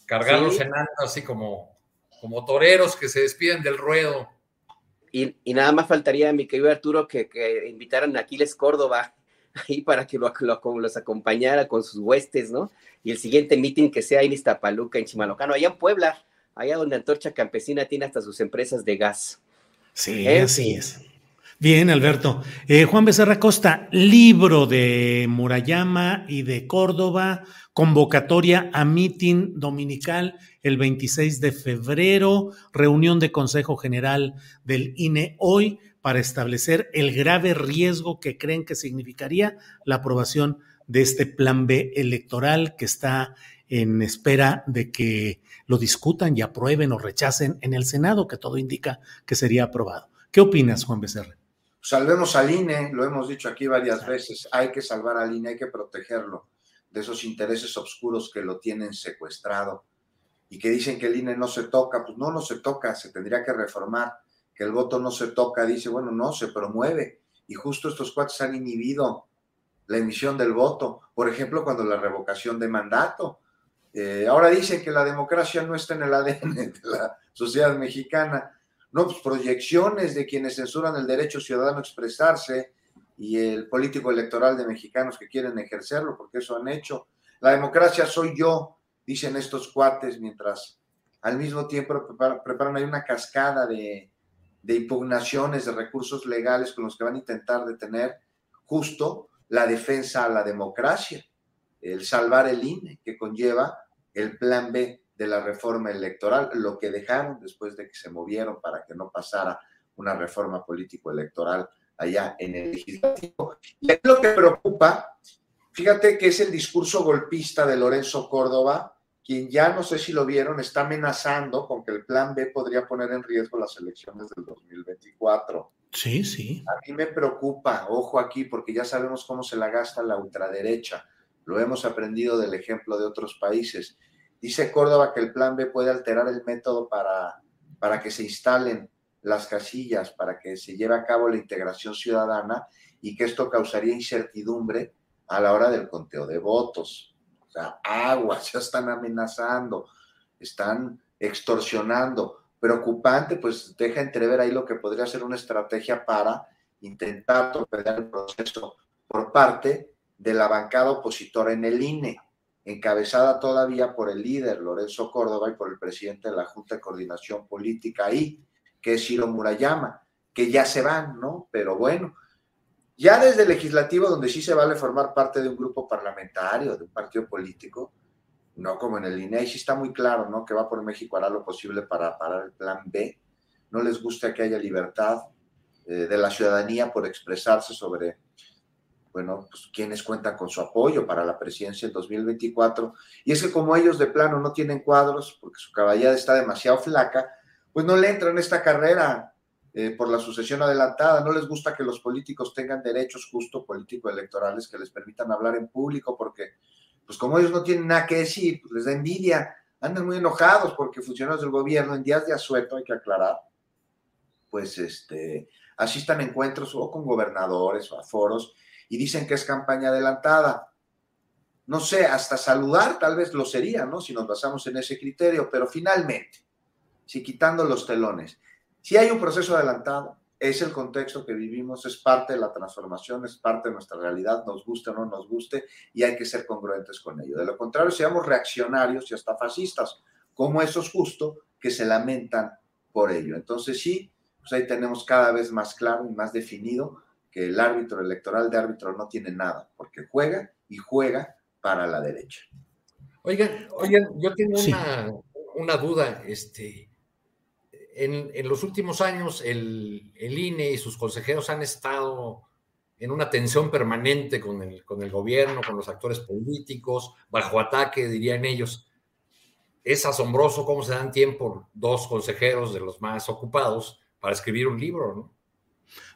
cargarlos en andas, así como, como toreros que se despiden del ruedo. Y, nada más faltaría, mi querido Arturo, que, invitaran a Aquiles Córdoba *laughs* ahí para que lo, los acompañara con sus huestes, ¿no? Y el siguiente meeting que sea en Iztapaluca, en Chimalocano, allá en Puebla allá donde Antorcha Campesina tiene hasta sus empresas de gas. Sí, ¿Eh? así es. Bien, Alberto. Eh, Juan Becerra Costa, libro de Murayama y de Córdoba, convocatoria a mitin dominical el 26 de febrero, reunión de Consejo General del INE hoy para establecer el grave riesgo que creen que significaría la aprobación de este plan B electoral que está en espera de que lo discutan y aprueben o rechacen en el Senado, que todo indica que sería aprobado. ¿Qué opinas, Juan Becerra? Salvemos al INE, lo hemos dicho aquí varias veces, hay que salvar al INE, hay que protegerlo de esos intereses oscuros que lo tienen secuestrado y que dicen que el INE no se toca, pues no, no se toca, se tendría que reformar, que el voto no se toca, dice, bueno, no, se promueve y justo estos cuates han inhibido la emisión del voto, por ejemplo, cuando la revocación de mandato, eh, ahora dicen que la democracia no está en el ADN *laughs* de la sociedad mexicana. No, pues proyecciones de quienes censuran el derecho ciudadano a expresarse y el político electoral de mexicanos que quieren ejercerlo, porque eso han hecho. La democracia soy yo, dicen estos cuates, mientras al mismo tiempo preparan, ahí una cascada de, de impugnaciones de recursos legales con los que van a intentar detener justo la defensa a la democracia, el salvar el INE, que conlleva el plan B de la reforma electoral, lo que dejaron después de que se movieron para que no pasara una reforma político-electoral allá en el legislativo. Y lo que preocupa, fíjate que es el discurso golpista de Lorenzo Córdoba, quien ya no sé si lo vieron, está amenazando con que el plan B podría poner en riesgo las elecciones del 2024. Sí, sí. A mí me preocupa, ojo aquí, porque ya sabemos cómo se la gasta la ultraderecha. Lo hemos aprendido del ejemplo de otros países. Dice Córdoba que el plan B puede alterar el método para, para que se instalen las casillas, para que se lleve a cabo la integración ciudadana y que esto causaría incertidumbre a la hora del conteo de votos. O sea, aguas, *laughs* ya están amenazando, están extorsionando. Preocupante, pues deja entrever ahí lo que podría ser una estrategia para intentar torpedear el proceso por parte de la bancada opositora en el INE, encabezada todavía por el líder Lorenzo Córdoba y por el presidente de la Junta de Coordinación Política ahí, que es Ciro Murayama, que ya se van, ¿no? Pero bueno, ya desde el legislativo, donde sí se vale formar parte de un grupo parlamentario, de un partido político, no como en el INE, ahí sí está muy claro, ¿no? Que va por México hará lo posible para parar el plan B. No les gusta que haya libertad eh, de la ciudadanía por expresarse sobre bueno, pues quienes cuentan con su apoyo para la presidencia en 2024. Y es que como ellos de plano no tienen cuadros, porque su caballada está demasiado flaca, pues no le entran en esta carrera eh, por la sucesión adelantada. No les gusta que los políticos tengan derechos justo político-electorales que les permitan hablar en público, porque pues como ellos no tienen nada que decir, pues les da envidia. Andan muy enojados porque funcionarios del gobierno en días de asueto, hay que aclarar, pues este, asistan a encuentros o con gobernadores o a foros y dicen que es campaña adelantada. No sé, hasta saludar tal vez lo sería, ¿no? Si nos basamos en ese criterio, pero finalmente, si quitando los telones, si hay un proceso adelantado, es el contexto que vivimos, es parte de la transformación, es parte de nuestra realidad, nos guste o no nos guste, y hay que ser congruentes con ello. De lo contrario, seamos reaccionarios y hasta fascistas, como esos justo que se lamentan por ello. Entonces sí, pues ahí tenemos cada vez más claro y más definido que el árbitro electoral de árbitro no tiene nada, porque juega y juega para la derecha. Oigan, oigan, yo tengo una, duda. Este, en, los últimos años, el, INE y sus consejeros han estado en una tensión permanente con el, con el gobierno, con los actores políticos, bajo ataque, dirían ellos. Es asombroso cómo se dan tiempo dos consejeros de los más ocupados para escribir un libro, ¿no?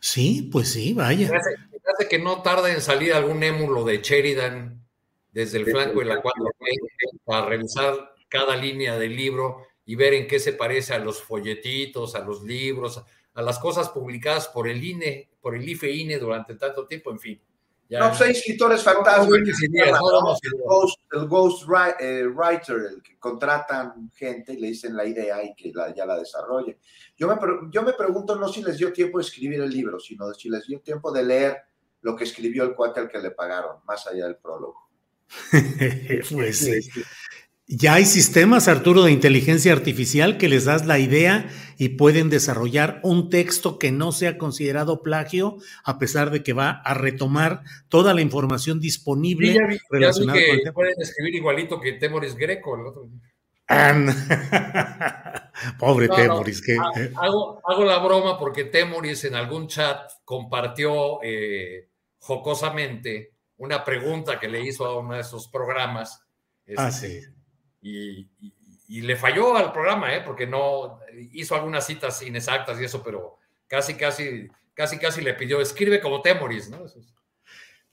Sí, pues sí, vaya. Hace, que no tarda en salir algún émulo de Sheridan desde el flanco de la 4 para revisar cada línea del libro y ver en qué se parece a los folletitos, a los libros, a las cosas publicadas por el INE, por el IFE-INE e durante tanto tiempo, en fin. No, pues hay escritores fantásticos. el, ghost, eh, writer, el que contratan gente y le dicen la idea y que ya la desarrolle. Yo me, yo me pregunto no si les dio tiempo de escribir el libro, sino si les dio tiempo de leer lo que escribió el cuate al que le pagaron, más allá del prólogo. *laughs* pues sí. Ya hay sistemas, Arturo, de inteligencia artificial que les das la idea y pueden desarrollar un texto que no sea considerado plagio, a pesar de que va a retomar toda la información disponible ya vi, relacionada ya vi con el tema. pueden escribir igualito que Temoris Greco. el otro. *laughs* Pobre No, no, Temoris, que ha- hago, hago la broma porque Temoris en algún chat compartió eh, jocosamente una pregunta que le hizo a uno de esos programas. Ah, este, sí. Y, y- y le falló al programa, ¿eh? porque no hizo algunas citas inexactas y eso, pero casi, casi, casi, casi le pidió, escribe como Temoris, ¿no? Eso es-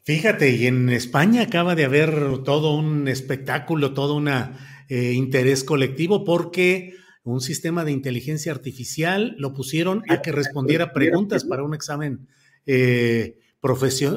Fíjate, y en España acaba de haber todo un espectáculo, todo un interés colectivo, porque un sistema de inteligencia artificial lo pusieron a que respondiera preguntas para un examen eh,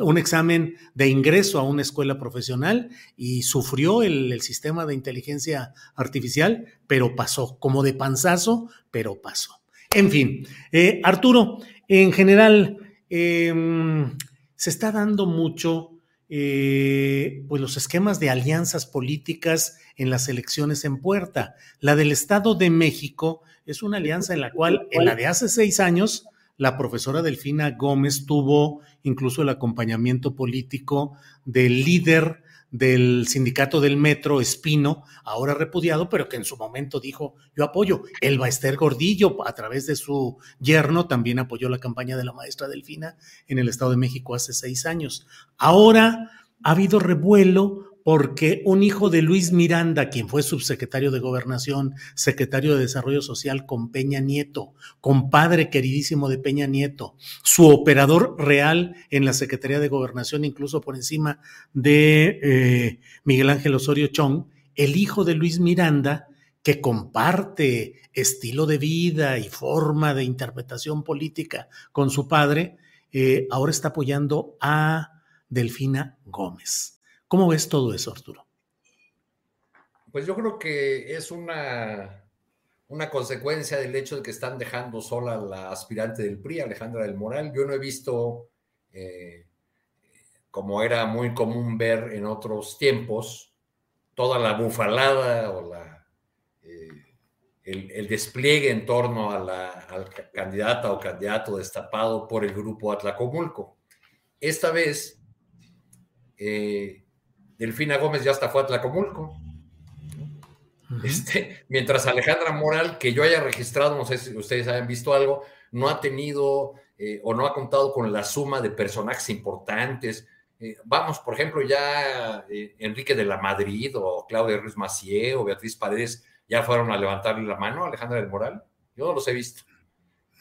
un examen de ingreso a una escuela profesional y sufrió el, sistema de inteligencia artificial, pero pasó, como de panzazo, pero pasó. En fin, eh, Arturo, en general, em, se está dando mucho eh, pues los esquemas de alianzas políticas en las elecciones en puerta. La del Estado de México es una alianza en la cual, en la de hace seis años, la profesora Delfina Gómez tuvo incluso el acompañamiento político del líder del sindicato del metro, Espino, ahora repudiado, pero que en su momento dijo, yo apoyo. El Baester Gordillo, a través de su yerno, también apoyó la campaña de la maestra Delfina en el Estado de México hace seis años. Ahora ha habido revuelo porque un hijo de Luis Miranda, quien fue subsecretario de Gobernación, secretario de Desarrollo Social con Peña Nieto, compadre queridísimo de Peña Nieto, su operador real en la Secretaría de Gobernación, incluso por encima de eh, Miguel Ángel Osorio Chong, el hijo de Luis Miranda, que comparte estilo de vida y forma de interpretación política con su padre, eh, ahora está apoyando a Delfina Gómez. ¿Cómo ves todo eso, Arturo? Pues yo creo que es una, una consecuencia del hecho de que están dejando sola a la aspirante del PRI, Alejandra del Moral. Yo no he visto, eh, como era muy común ver en otros tiempos, toda la bufalada o la, eh, el, despliegue en torno a la al candidata o candidato destapado por el grupo Atlacomulco. Esta vez, eh, Delfina Gómez ya hasta fue a Atlacomulco. Uh -huh. este, mientras Alejandra Moral, que yo haya registrado, no sé si ustedes hayan visto algo, no ha tenido eh, o no ha contado con la suma de personajes importantes. Eh, vamos, por ejemplo, ya eh, Enrique de la Madrid o Claudia Ruiz Macié o Beatriz Paredes ya fueron a levantarle la mano a Alejandra del Moral. Yo no los he visto.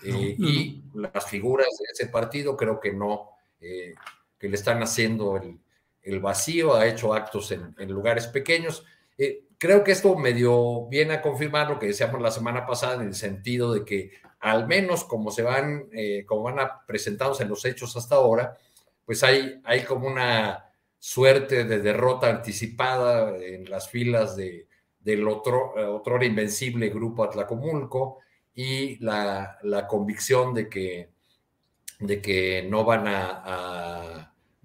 No, no. Y las figuras de ese partido creo que no, que le están haciendo el, el vacío, ha hecho actos en, lugares pequeños. Eh, creo que esto medio viene a confirmar lo que decíamos la semana pasada en el sentido de que al menos como se van, eh, como van a presentarse en los hechos hasta ahora, pues hay, hay como una suerte de derrota anticipada en las filas de, del otro, otro invencible grupo Atlacomulco y la, la convicción de que, de que no van a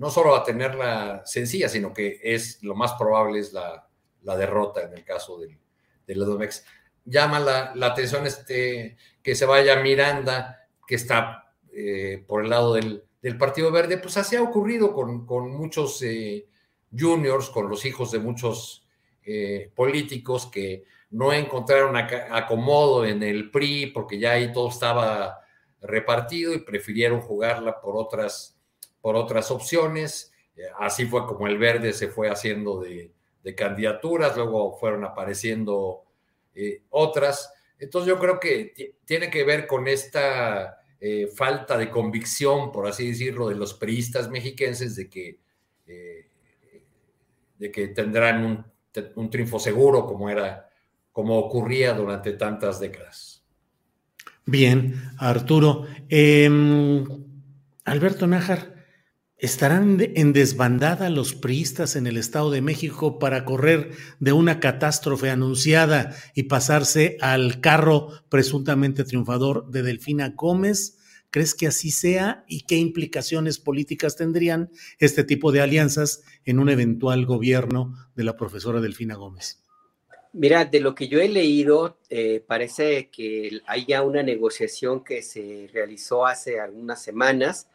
no solo a tenerla sencilla, sino que es lo más probable es la, la derrota en el caso del, del Edomex. Llama la, la, atención este, que se vaya Miranda, que está eh, por el lado del, del, Partido Verde, pues así ha ocurrido con, con muchos eh, juniors, con los hijos de muchos eh, políticos que no encontraron acomodo en el PRI porque ya ahí todo estaba repartido y prefirieron jugarla por otras por otras opciones. Así fue como el verde se fue haciendo de, de candidaturas, luego fueron apareciendo eh, otras. Entonces yo creo que tiene que ver con esta eh, falta de convicción, por así decirlo, de los priistas mexiquenses de que, eh, de que tendrán un, un, triunfo seguro como era, como ocurría durante tantas décadas. Bien, Arturo. Eh, Alberto Nájar, ¿Estarán en desbandada los priistas en el Estado de México para correr de una catástrofe anunciada y pasarse al carro presuntamente triunfador de Delfina Gómez? ¿Crees que así sea y qué implicaciones políticas tendrían este tipo de alianzas en un eventual gobierno de la profesora Delfina Gómez? Mira, de lo que yo he leído, eh, parece que hay ya una negociación que se realizó hace algunas semanas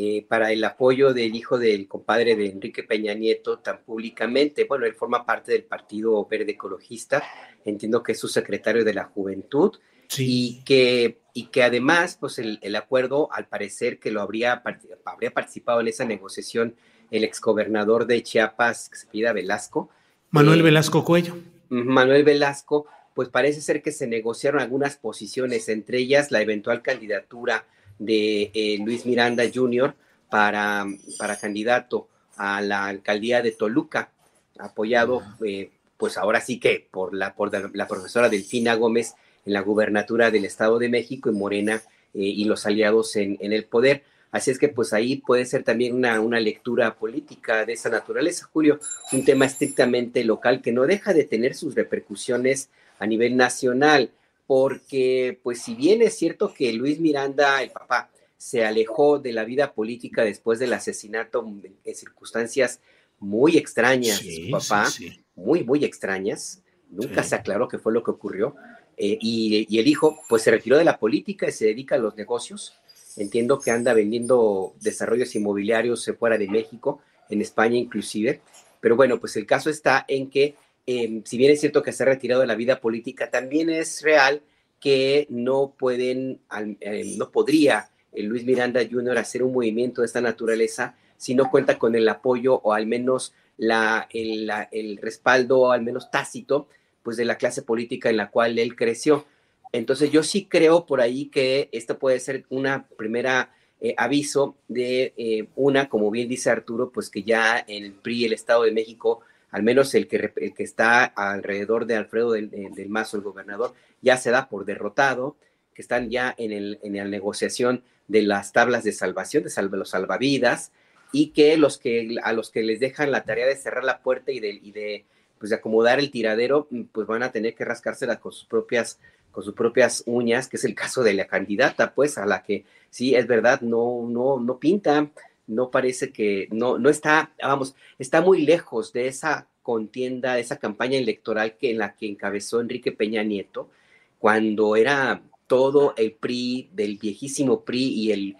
eh, para el apoyo del hijo del compadre de Enrique Peña Nieto tan públicamente. Bueno, él forma parte del Partido Verde Ecologista, entiendo que es su secretario de la Juventud y, que, y que además, pues el, el, acuerdo, al parecer que lo habría, habría participado en esa negociación el exgobernador de Chiapas, que se pida Velasco. Manuel eh, Velasco Cuello. Manuel Velasco, pues parece ser que se negociaron algunas posiciones, entre ellas la eventual candidatura de eh, Luis Miranda Jr. Para, para candidato a la alcaldía de Toluca, apoyado eh, pues ahora sí que por la, por la profesora Delfina Gómez en la gubernatura del Estado de México y Morena eh, y los aliados en, en, el poder. Así es que pues ahí puede ser también una, una lectura política de esa naturaleza, Julio, un tema estrictamente local que no deja de tener sus repercusiones a nivel nacional, porque pues si bien es cierto que Luis Miranda, el papá, se alejó de la vida política después del asesinato en circunstancias muy extrañas, su papá, muy, muy extrañas, nunca se aclaró qué fue lo que ocurrió, eh, y, el hijo pues se retiró de la política y se dedica a los negocios. Entiendo que anda vendiendo desarrollos inmobiliarios fuera de México, en España inclusive. Pero bueno, pues el caso está en que, em, si bien es cierto que se ha retirado de la vida política, también es real que no pueden, eh, no podría Luis Miranda Jr. hacer un movimiento de esta naturaleza si no cuenta con el apoyo o al menos la, el, el respaldo, al menos tácito, pues de la clase política en la cual él creció. Entonces yo sí creo por ahí que esto puede ser una primera eh, aviso de eh, una, como bien dice Arturo, pues que ya el PRI, el Estado de México, al menos el que, que está alrededor de Alfredo del, del, Mazo, el gobernador, ya se da por derrotado, que están ya en, el, en la negociación de las tablas de salvación, de los salvavidas, y que, los que a los que les dejan la tarea de cerrar la puerta y de, y de pues de acomodar el tiradero, mm, pues van a tener que rascársela con sus propias con sus propias uñas, que es el caso de la candidata, pues a la que sí es verdad no no no pinta, no parece que no no está, vamos, está muy lejos de esa contienda, de esa campaña electoral que en la que encabezó Enrique Peña Nieto cuando era todo el PRI del viejísimo PRI y el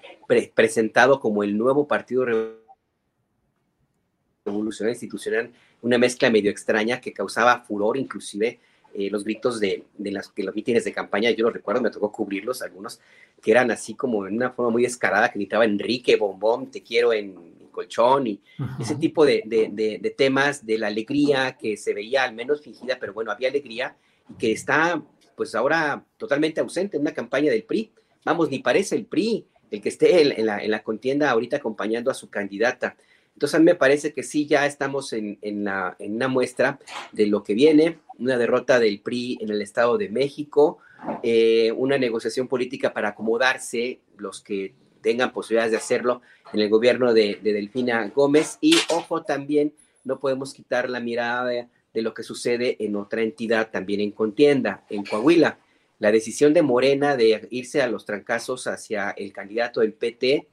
presentado como el nuevo partido revolucionario institucional una mezcla medio extraña que causaba furor, inclusive eh, los gritos de, de, las, los mítines de campaña, yo los recuerdo, me tocó cubrirlos, algunos que eran así como en una forma muy descarada, que gritaba Enrique, bombón, te quiero en, colchón, y ese tipo de, de, temas de la alegría que se veía al menos fingida, pero bueno, había alegría, y que está pues ahora totalmente ausente en una campaña del PRI. Vamos, ni parece el PRI el que esté en, la, en la contienda ahorita acompañando a su candidata. Entonces a mí me parece que sí, ya estamos en, la, en una muestra de lo que viene, una derrota del PRI en el Estado de México, eh, una negociación política para acomodarse los que tengan posibilidades de hacerlo en el gobierno de, Delfina Gómez y ojo también, no podemos quitar la mirada de, de lo que sucede en otra entidad también en contienda, en Coahuila. La decisión de Morena de irse a los trancazos hacia el candidato del PT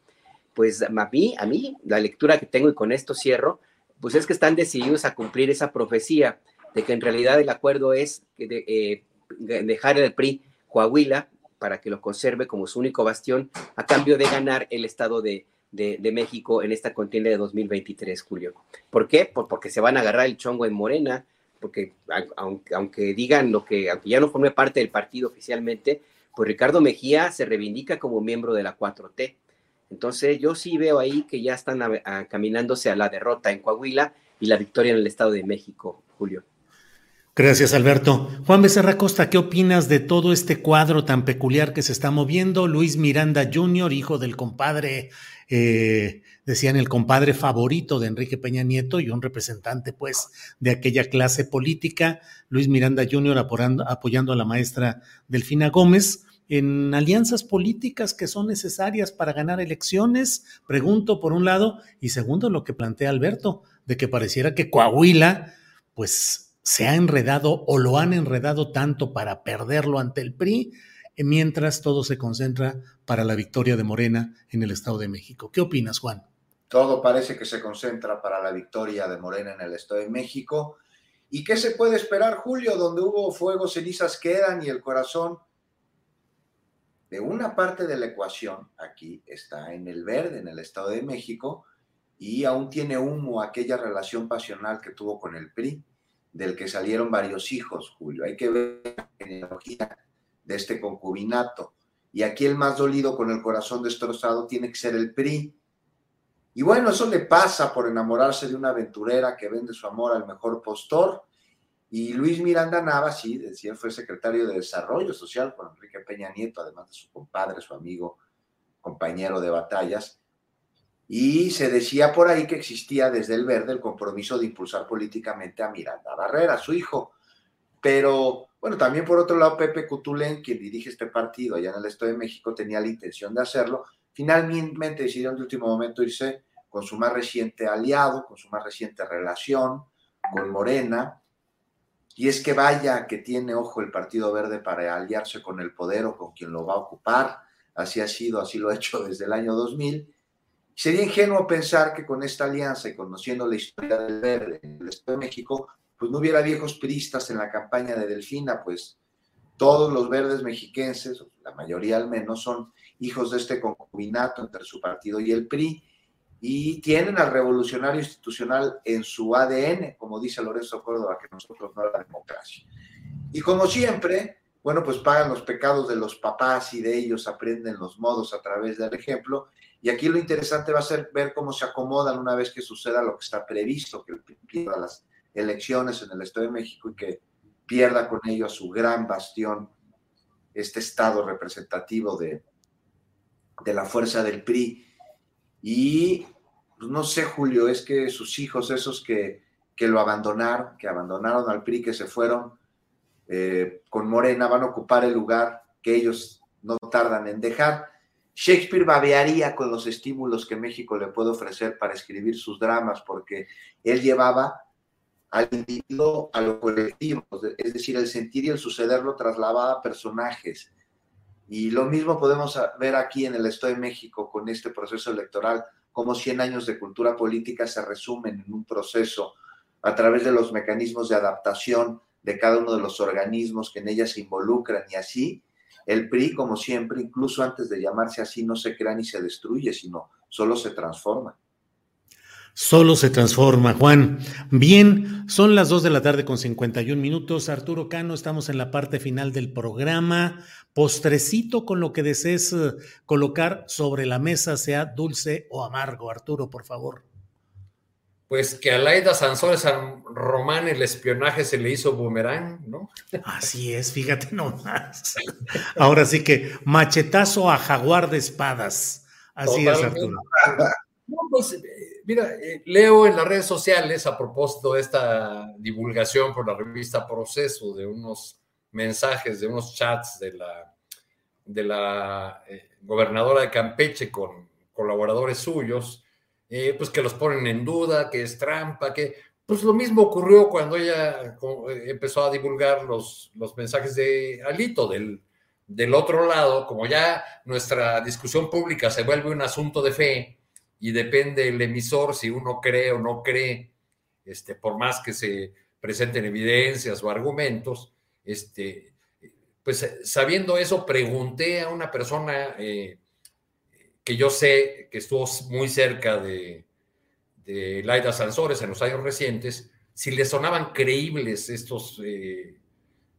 pues a mí, a mí, la lectura que tengo y con esto cierro, pues es que están decididos a cumplir esa profecía de que en realidad el acuerdo es de, eh, dejar el PRI Coahuila para que lo conserve como su único bastión a cambio de ganar el Estado de, de, México en esta contienda de 2023, Julio. ¿Por qué? porque se van a agarrar el chongo en Morena, porque aunque, aunque digan lo que, aunque ya no forme parte del partido oficialmente, pues Ricardo Mejía se reivindica como miembro de la 4T entonces yo sí veo ahí que ya están caminándose a la derrota en Coahuila y la victoria en el Estado de México, Julio. Gracias, Alberto. Juan Becerra Costa, ¿qué opinas de todo este cuadro tan peculiar que se está moviendo? Luis Miranda Jr., hijo del compadre, eh, decían el compadre favorito de Enrique Peña Nieto y un representante, pues, de aquella clase política. Luis Miranda Jr. apoyando a la maestra Delfina Gómez en alianzas políticas que son necesarias para ganar elecciones, pregunto por un lado, y segundo lo que plantea Alberto, de que pareciera que Coahuila, pues se ha enredado o lo han enredado tanto para perderlo ante el PRI, mientras todo se concentra para la victoria de Morena en el Estado de México. ¿Qué opinas, Juan? Todo parece que se concentra para la victoria de Morena en el Estado de México ¿Y qué se puede esperar, Julio? Donde hubo fuego, cenizas quedan y el corazón de una parte de la ecuación aquí está en el verde, en el Estado de México, y aún tiene humo aquella relación pasional que tuvo con el PRI, del que salieron varios hijos, Julio. Hay que ver la genealogía de este concubinato. Y aquí el más dolido con el corazón destrozado tiene que ser el PRI. Y bueno, eso le pasa por enamorarse de una aventurera que vende su amor al mejor postor. Y Luis Miranda Navas, sí, decía, fue secretario de Desarrollo Social con Enrique Peña Nieto, además de su compadre, su amigo, compañero de batallas. Y se decía por ahí que existía desde el verde el compromiso de impulsar políticamente a Miranda Barrera, su hijo. Pero, bueno, también por otro lado, Pepe Cutulén, quien dirige este partido allá en el Estado de México, tenía la intención de hacerlo. Finalmente decidió en el último momento irse con su más reciente aliado, con su más reciente relación, con Morena. Y es que vaya que tiene ojo el Partido Verde para aliarse con el poder o con quien lo va a ocupar. Así ha sido, así lo ha hecho *laughs* desde el año 2000 Sería ingenuo pensar que con esta alianza y conociendo la historia del verde en el Estado de México, pues no hubiera viejos priistas en la campaña de Delfina, pues todos los verdes mexiquenses, la mayoría al menos, son hijos de este concubinato entre su partido y el PRI, y tienen al revolucionario institucional en su ADN, como dice Lorenzo Córdoba, que nosotros no la democracia. Y como siempre, bueno, pues pagan los pecados de los papás y de ellos aprenden los modos a través del ejemplo, y aquí lo interesante va a ser ver cómo se acomodan una vez que suceda lo que está previsto, que pierda las elecciones en el Estado de México y que pierda con ello a su gran bastión, este estado representativo de, de la fuerza del PRI. Y pues, no sé, Julio, es que sus hijos, esos que, que lo abandonaron, que abandonaron al PRI, que se fueron eh, con Morena, van a ocupar el lugar que ellos no tardan en dejar. Shakespeare babearía con los estímulos que México le puede ofrecer para escribir sus dramas, porque él llevaba al individuo a lo colectivo, es decir, el sentir y el suceder lo trasladaba a personajes. Y lo mismo podemos ver aquí en el Estado de México con este proceso electoral, como 100 años de cultura política se resumen en un proceso a través de los mecanismos de adaptación de cada uno de los organismos que en ella se involucran y así el PRI, como siempre, incluso antes de llamarse así, no se crea ni se destruye, sino solo se transforma. Solo se transforma, Juan. Bien, son las 2 de la tarde con 51 minutos. Arturo Cano, estamos en la parte final del programa. Postrecito con lo que desees eh, colocar sobre la mesa, sea dulce o amargo. Arturo, por favor. Pues que a Laida Sansores San Román el espionaje se le hizo boomerang, ¿no? Así es, fíjate nomás. Ahora sí que machetazo a jaguar de espadas. Así es, Arturo. No, pues, mira, eh, leo en las redes sociales a propósito de esta divulgación por la revista Proceso de unos mensajes, de unos chats de la, eh, gobernadora de Campeche con colaboradores suyos eh, pues que los ponen en duda, que es trampa, que pues lo mismo ocurrió cuando ella empezó a divulgar los, los mensajes de Alito del, del otro lado, como ya nuestra discusión pública se vuelve un asunto de fe y depende el emisor si uno cree o no cree, este, por más que se presenten evidencias o argumentos, este, pues sabiendo eso, pregunté a una persona eh, que yo sé que estuvo muy cerca de, de Laida Sansores en los años recientes, si le sonaban creíbles estos, eh,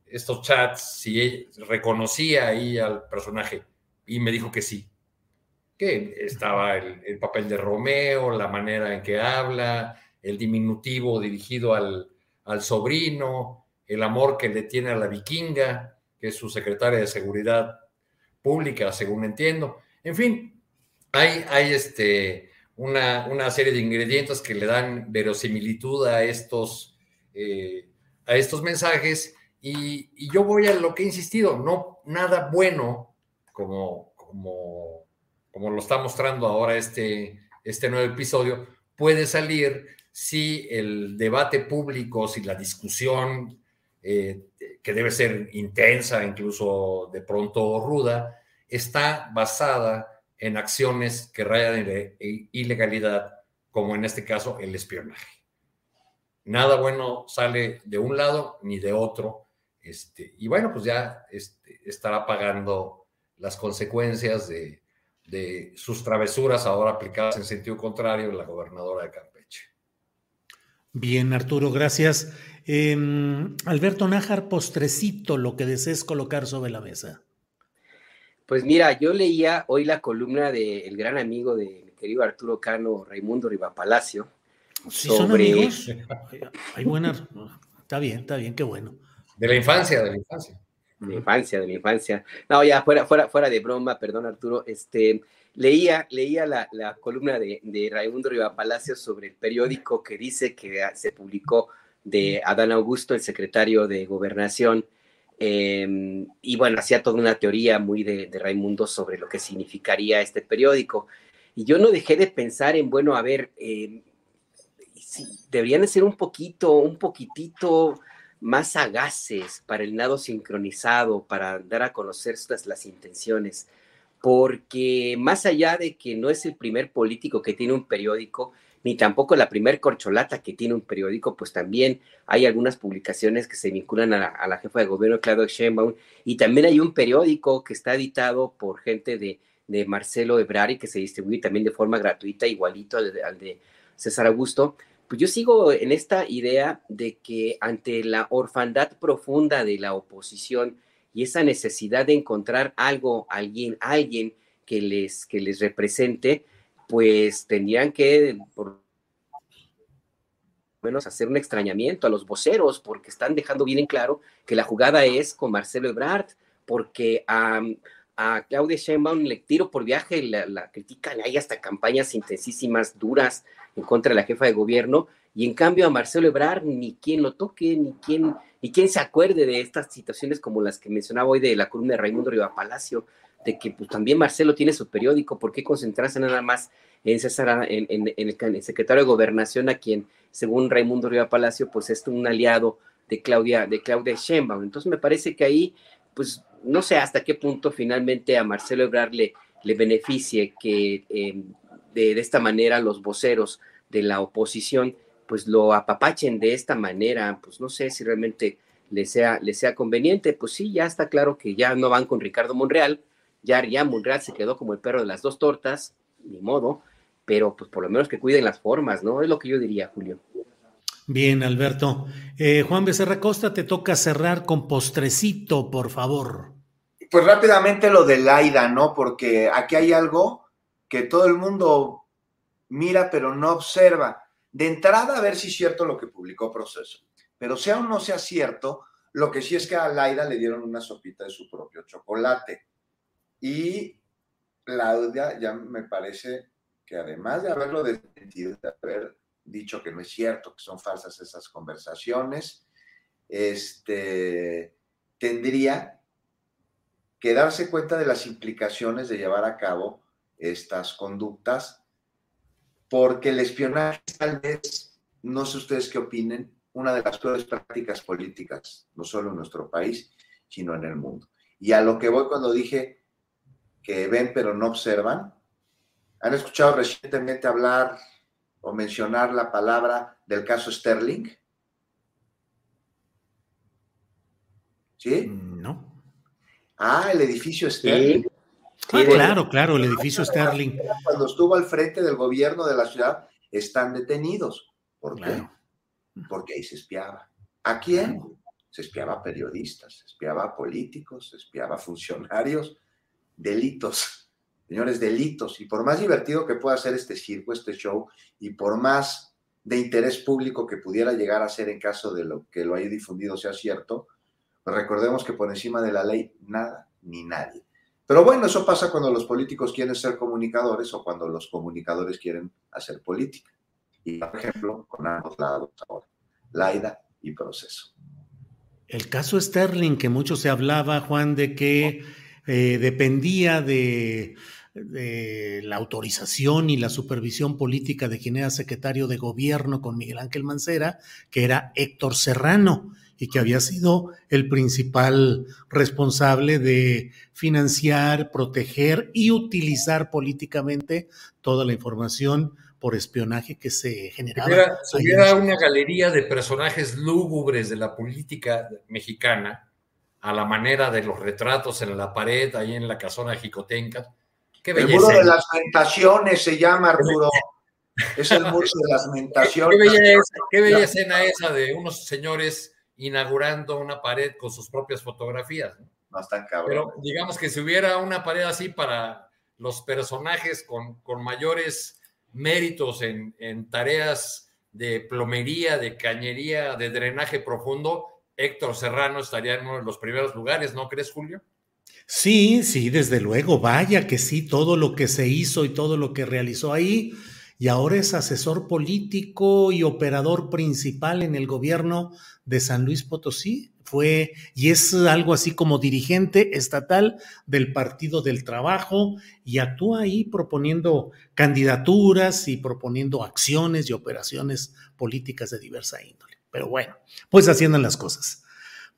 estos chats, si reconocía ahí al personaje, y me dijo que sí, que estaba el, el, papel de Romeo, la manera en que habla, el diminutivo dirigido al, al sobrino, el amor que le tiene a la vikinga, que es su secretaria de seguridad pública, según entiendo. En fin, hay, este, una, serie de ingredientes que le dan verosimilitud a estos, eh, a estos mensajes y, yo voy a lo que he insistido, no nada bueno como, como, como lo está mostrando ahora este, este nuevo episodio, puede salir si el debate público, si la discusión, eh, que debe ser intensa, incluso de pronto ruda, está basada en acciones que rayan en ilegalidad, como en este caso el espionaje. nada bueno sale de un lado ni de otro. Este, y bueno, pues ya este, estará pagando las consecuencias de, de sus travesuras ahora aplicadas en sentido contrario la gobernadora de Campeche. Bien, Arturo, gracias. Em, Alberto Nájar, postrecito, lo que desees colocar sobre la mesa. Pues mira, yo leía hoy la columna del gran amigo de mi querido Arturo Cano, Raimundo Rivapalacio. Sí, son amigos. Hay buenas. Está bien, está bien, qué bueno. De la infancia, de la infancia. De mi infancia, de mi infancia. No, ya fuera, fuera, fuera de broma, perdón Arturo, este, leía, leía la, columna de, de Raimundo Rivapalacio sobre el periódico que dice que se publicó de Adán Augusto, el secretario de Gobernación, em, y bueno, hacía toda una teoría muy de, Raimundo sobre lo que significaría este periódico. Y yo no dejé de pensar en, bueno, a ver, em, deberían ser un poquito, un poquitito más sagaces para el nado sincronizado, para dar a conocer las, intenciones, porque más allá de que no es el primer político que tiene un periódico, ni tampoco la primer corcholata que tiene un periódico, pues también hay algunas publicaciones que se vinculan a la, jefa de gobierno, Claudio Sheinbaum, y también hay un periódico que está editado por gente de, Marcelo Ebrari, que se distribuye también de forma gratuita, igualito al de César Augusto, pues yo sigo en esta idea de que ante la orfandad profunda de la oposición y esa necesidad de encontrar algo, alguien, alguien que les, que les represente, pues tendrían que por menos hacer un extrañamiento a los voceros, porque están dejando bien en claro que la jugada es con Marcelo Ebrard, porque a, Claudia Sheinbaum le tiro por viaje, la, la critican, hay hasta campañas intensísimas, duras, en contra de la jefa de gobierno, y en cambio a Marcelo Ebrard ni quien lo toque, ni quien, ni quien se acuerde de estas situaciones como las que mencionaba hoy de la columna de Raimundo Riva Palacio, de que pues, también Marcelo tiene su periódico, ¿por qué concentrarse nada más en César, en, el, secretario de Gobernación, a quien, según Raimundo Riva Palacio, pues es un aliado de Claudia, de Claudia Sheinbaum? Entonces me parece que ahí, pues no sé hasta qué punto finalmente a Marcelo Ebrard le, le beneficie que eh, de, esta manera los voceros de la oposición pues lo apapachen de esta manera, pues no sé si realmente le sea, le sea conveniente, pues sí, ya está claro que ya no van con Ricardo Monreal, ya, ya Monreal se quedó como el perro de las dos tortas, ni modo, pero pues por lo menos que cuiden las formas, ¿no? Es lo que yo diría, Julio. Bien, Alberto. Eh, Juan Becerra Costa, te toca cerrar con postrecito, por favor. Pues rápidamente lo de Laida, ¿no? Porque aquí hay algo que todo el mundo mira pero no observa. De entrada, a ver si es cierto lo que publicó Proceso. Pero sea o no sea cierto, lo que sí es que a Laida le dieron una sopita de su propio chocolate. Y Claudia ya me parece que además de haberlo desmentido, de haber dicho que no es cierto, que son falsas esas conversaciones, este, tendría que darse cuenta de las implicaciones de llevar a cabo estas conductas, porque el espionaje tal vez, no sé ustedes qué opinen, una de las peores prácticas políticas, no solo en nuestro país, sino en el mundo. Y a lo que voy cuando dije que ven pero no observan, ¿han escuchado recientemente hablar o mencionar la palabra del caso Sterling? ¿Sí? No. Ah, el edificio Sterling. Ah, claro, claro, el edificio Sterling. Cuando estuvo al frente del gobierno de la ciudad, están detenidos. ¿Por qué? Porque ahí se espiaba. ¿A quién? Se espiaba a periodistas, se espiaba a políticos, se espiaba a funcionarios. Delitos, señores, delitos. Y por más divertido que pueda ser este circo, este show, y por más de interés público que pudiera llegar a ser en caso de lo que lo haya difundido sea cierto, pues recordemos que por encima de la ley nada ni nadie. Pero bueno, eso pasa cuando los políticos quieren ser comunicadores o cuando los comunicadores quieren hacer política. Y por ejemplo, con ambos lados ahora, Laida y proceso. El caso Sterling, que mucho se hablaba, Juan, de que eh, dependía de, de, la autorización y la supervisión política de quien era secretario de gobierno con Miguel Ángel Mancera, que era Héctor Serrano y que había sido el principal responsable de financiar, proteger y utilizar políticamente toda la información por espionaje que se generaba. Si hubiera, una galería de personajes lúgubres de la política mexicana, a la manera de los retratos en la pared, ahí en la casona Jicotenca. Qué belleza. El muro de las mentaciones se llama, Arturo. Es el muro de las mentaciones. Qué bella, escena esa de unos señores inaugurando una pared con sus propias fotografías. No, están cabrón. Pero digamos que si hubiera una pared así para los personajes con, con mayores méritos en, en, tareas de plomería, de cañería, de drenaje profundo, Héctor Serrano estaría en uno de los primeros lugares, ¿no crees, Julio? Sí, sí, desde luego, vaya que sí, todo lo que se hizo y todo lo que realizó ahí, y ahora es asesor político y operador principal en el gobierno de San Luis Potosí fue y es algo así como dirigente estatal del Partido del Trabajo y actúa ahí proponiendo candidaturas y proponiendo acciones y operaciones políticas de diversa índole. Pero bueno, pues haciendo las cosas.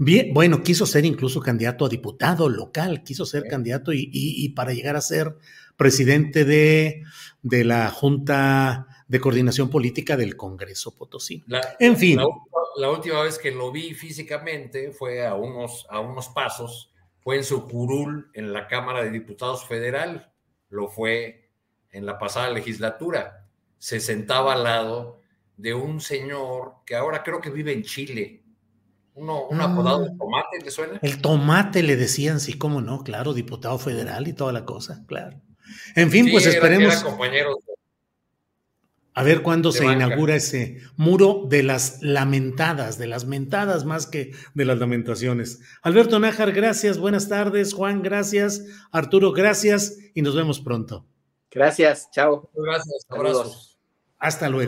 Bien, bueno, quiso ser incluso candidato a diputado local, quiso ser candidato y, y, para llegar a ser presidente de, de la Junta de Coordinación Política del Congreso Potosí. en fin la última vez que lo vi físicamente fue a unos, a unos pasos, fue en su curul en la Cámara de Diputados Federal, lo fue en la pasada legislatura. Se sentaba al lado de un señor que ahora creo que vive en Chile. Uno, un apodado de ah. tomate, ¿le suena? El tomate le decían, sí, cómo no, claro, diputado federal y toda la cosa, claro. En fin, pues esperemos. Era compañero a ver cuándo se inaugura ese muro de las lamentadas, de las mentadas más que de las lamentaciones. Alberto Nájar, gracias, buenas tardes. Juan, gracias. Arturo, gracias y nos vemos pronto. Gracias, chao. Gracias, abrazos. Hasta luego.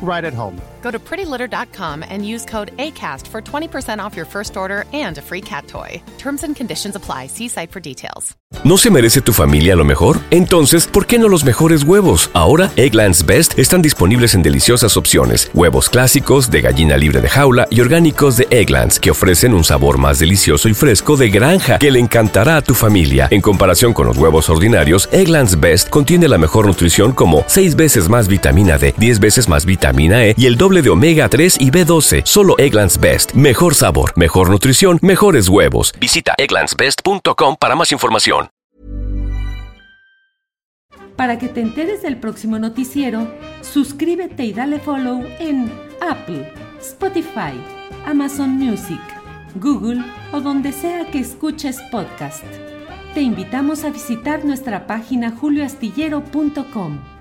right at home. Go to prettylitter.com and use code ACAST for 20% off your first order and a free cat toy. Terms and conditions apply. See site for details. ¿No se merece tu familia lo mejor? Entonces, ¿por qué no los mejores huevos? Ahora, Egglands Best están disponibles en deliciosas opciones. Huevos clásicos, de gallina libre de jaula y orgánicos de Egglands, que ofrecen un sabor más delicioso y fresco de granja que le encantará a tu familia. En comparación con los huevos ordinarios, Egglands Best contiene la mejor nutrición como 6 veces más vitamina D, 10 veces más E y el doble de omega 3 y B12. Solo Egglands Best. Mejor sabor, mejor nutrición, mejores huevos. Visita egglandsbest.com para más información. Para que te enteres del próximo noticiero, suscríbete y dale follow en Apple, Spotify, Amazon Music, Google o donde sea que escuches podcast. Te invitamos a visitar nuestra página julioastillero.com.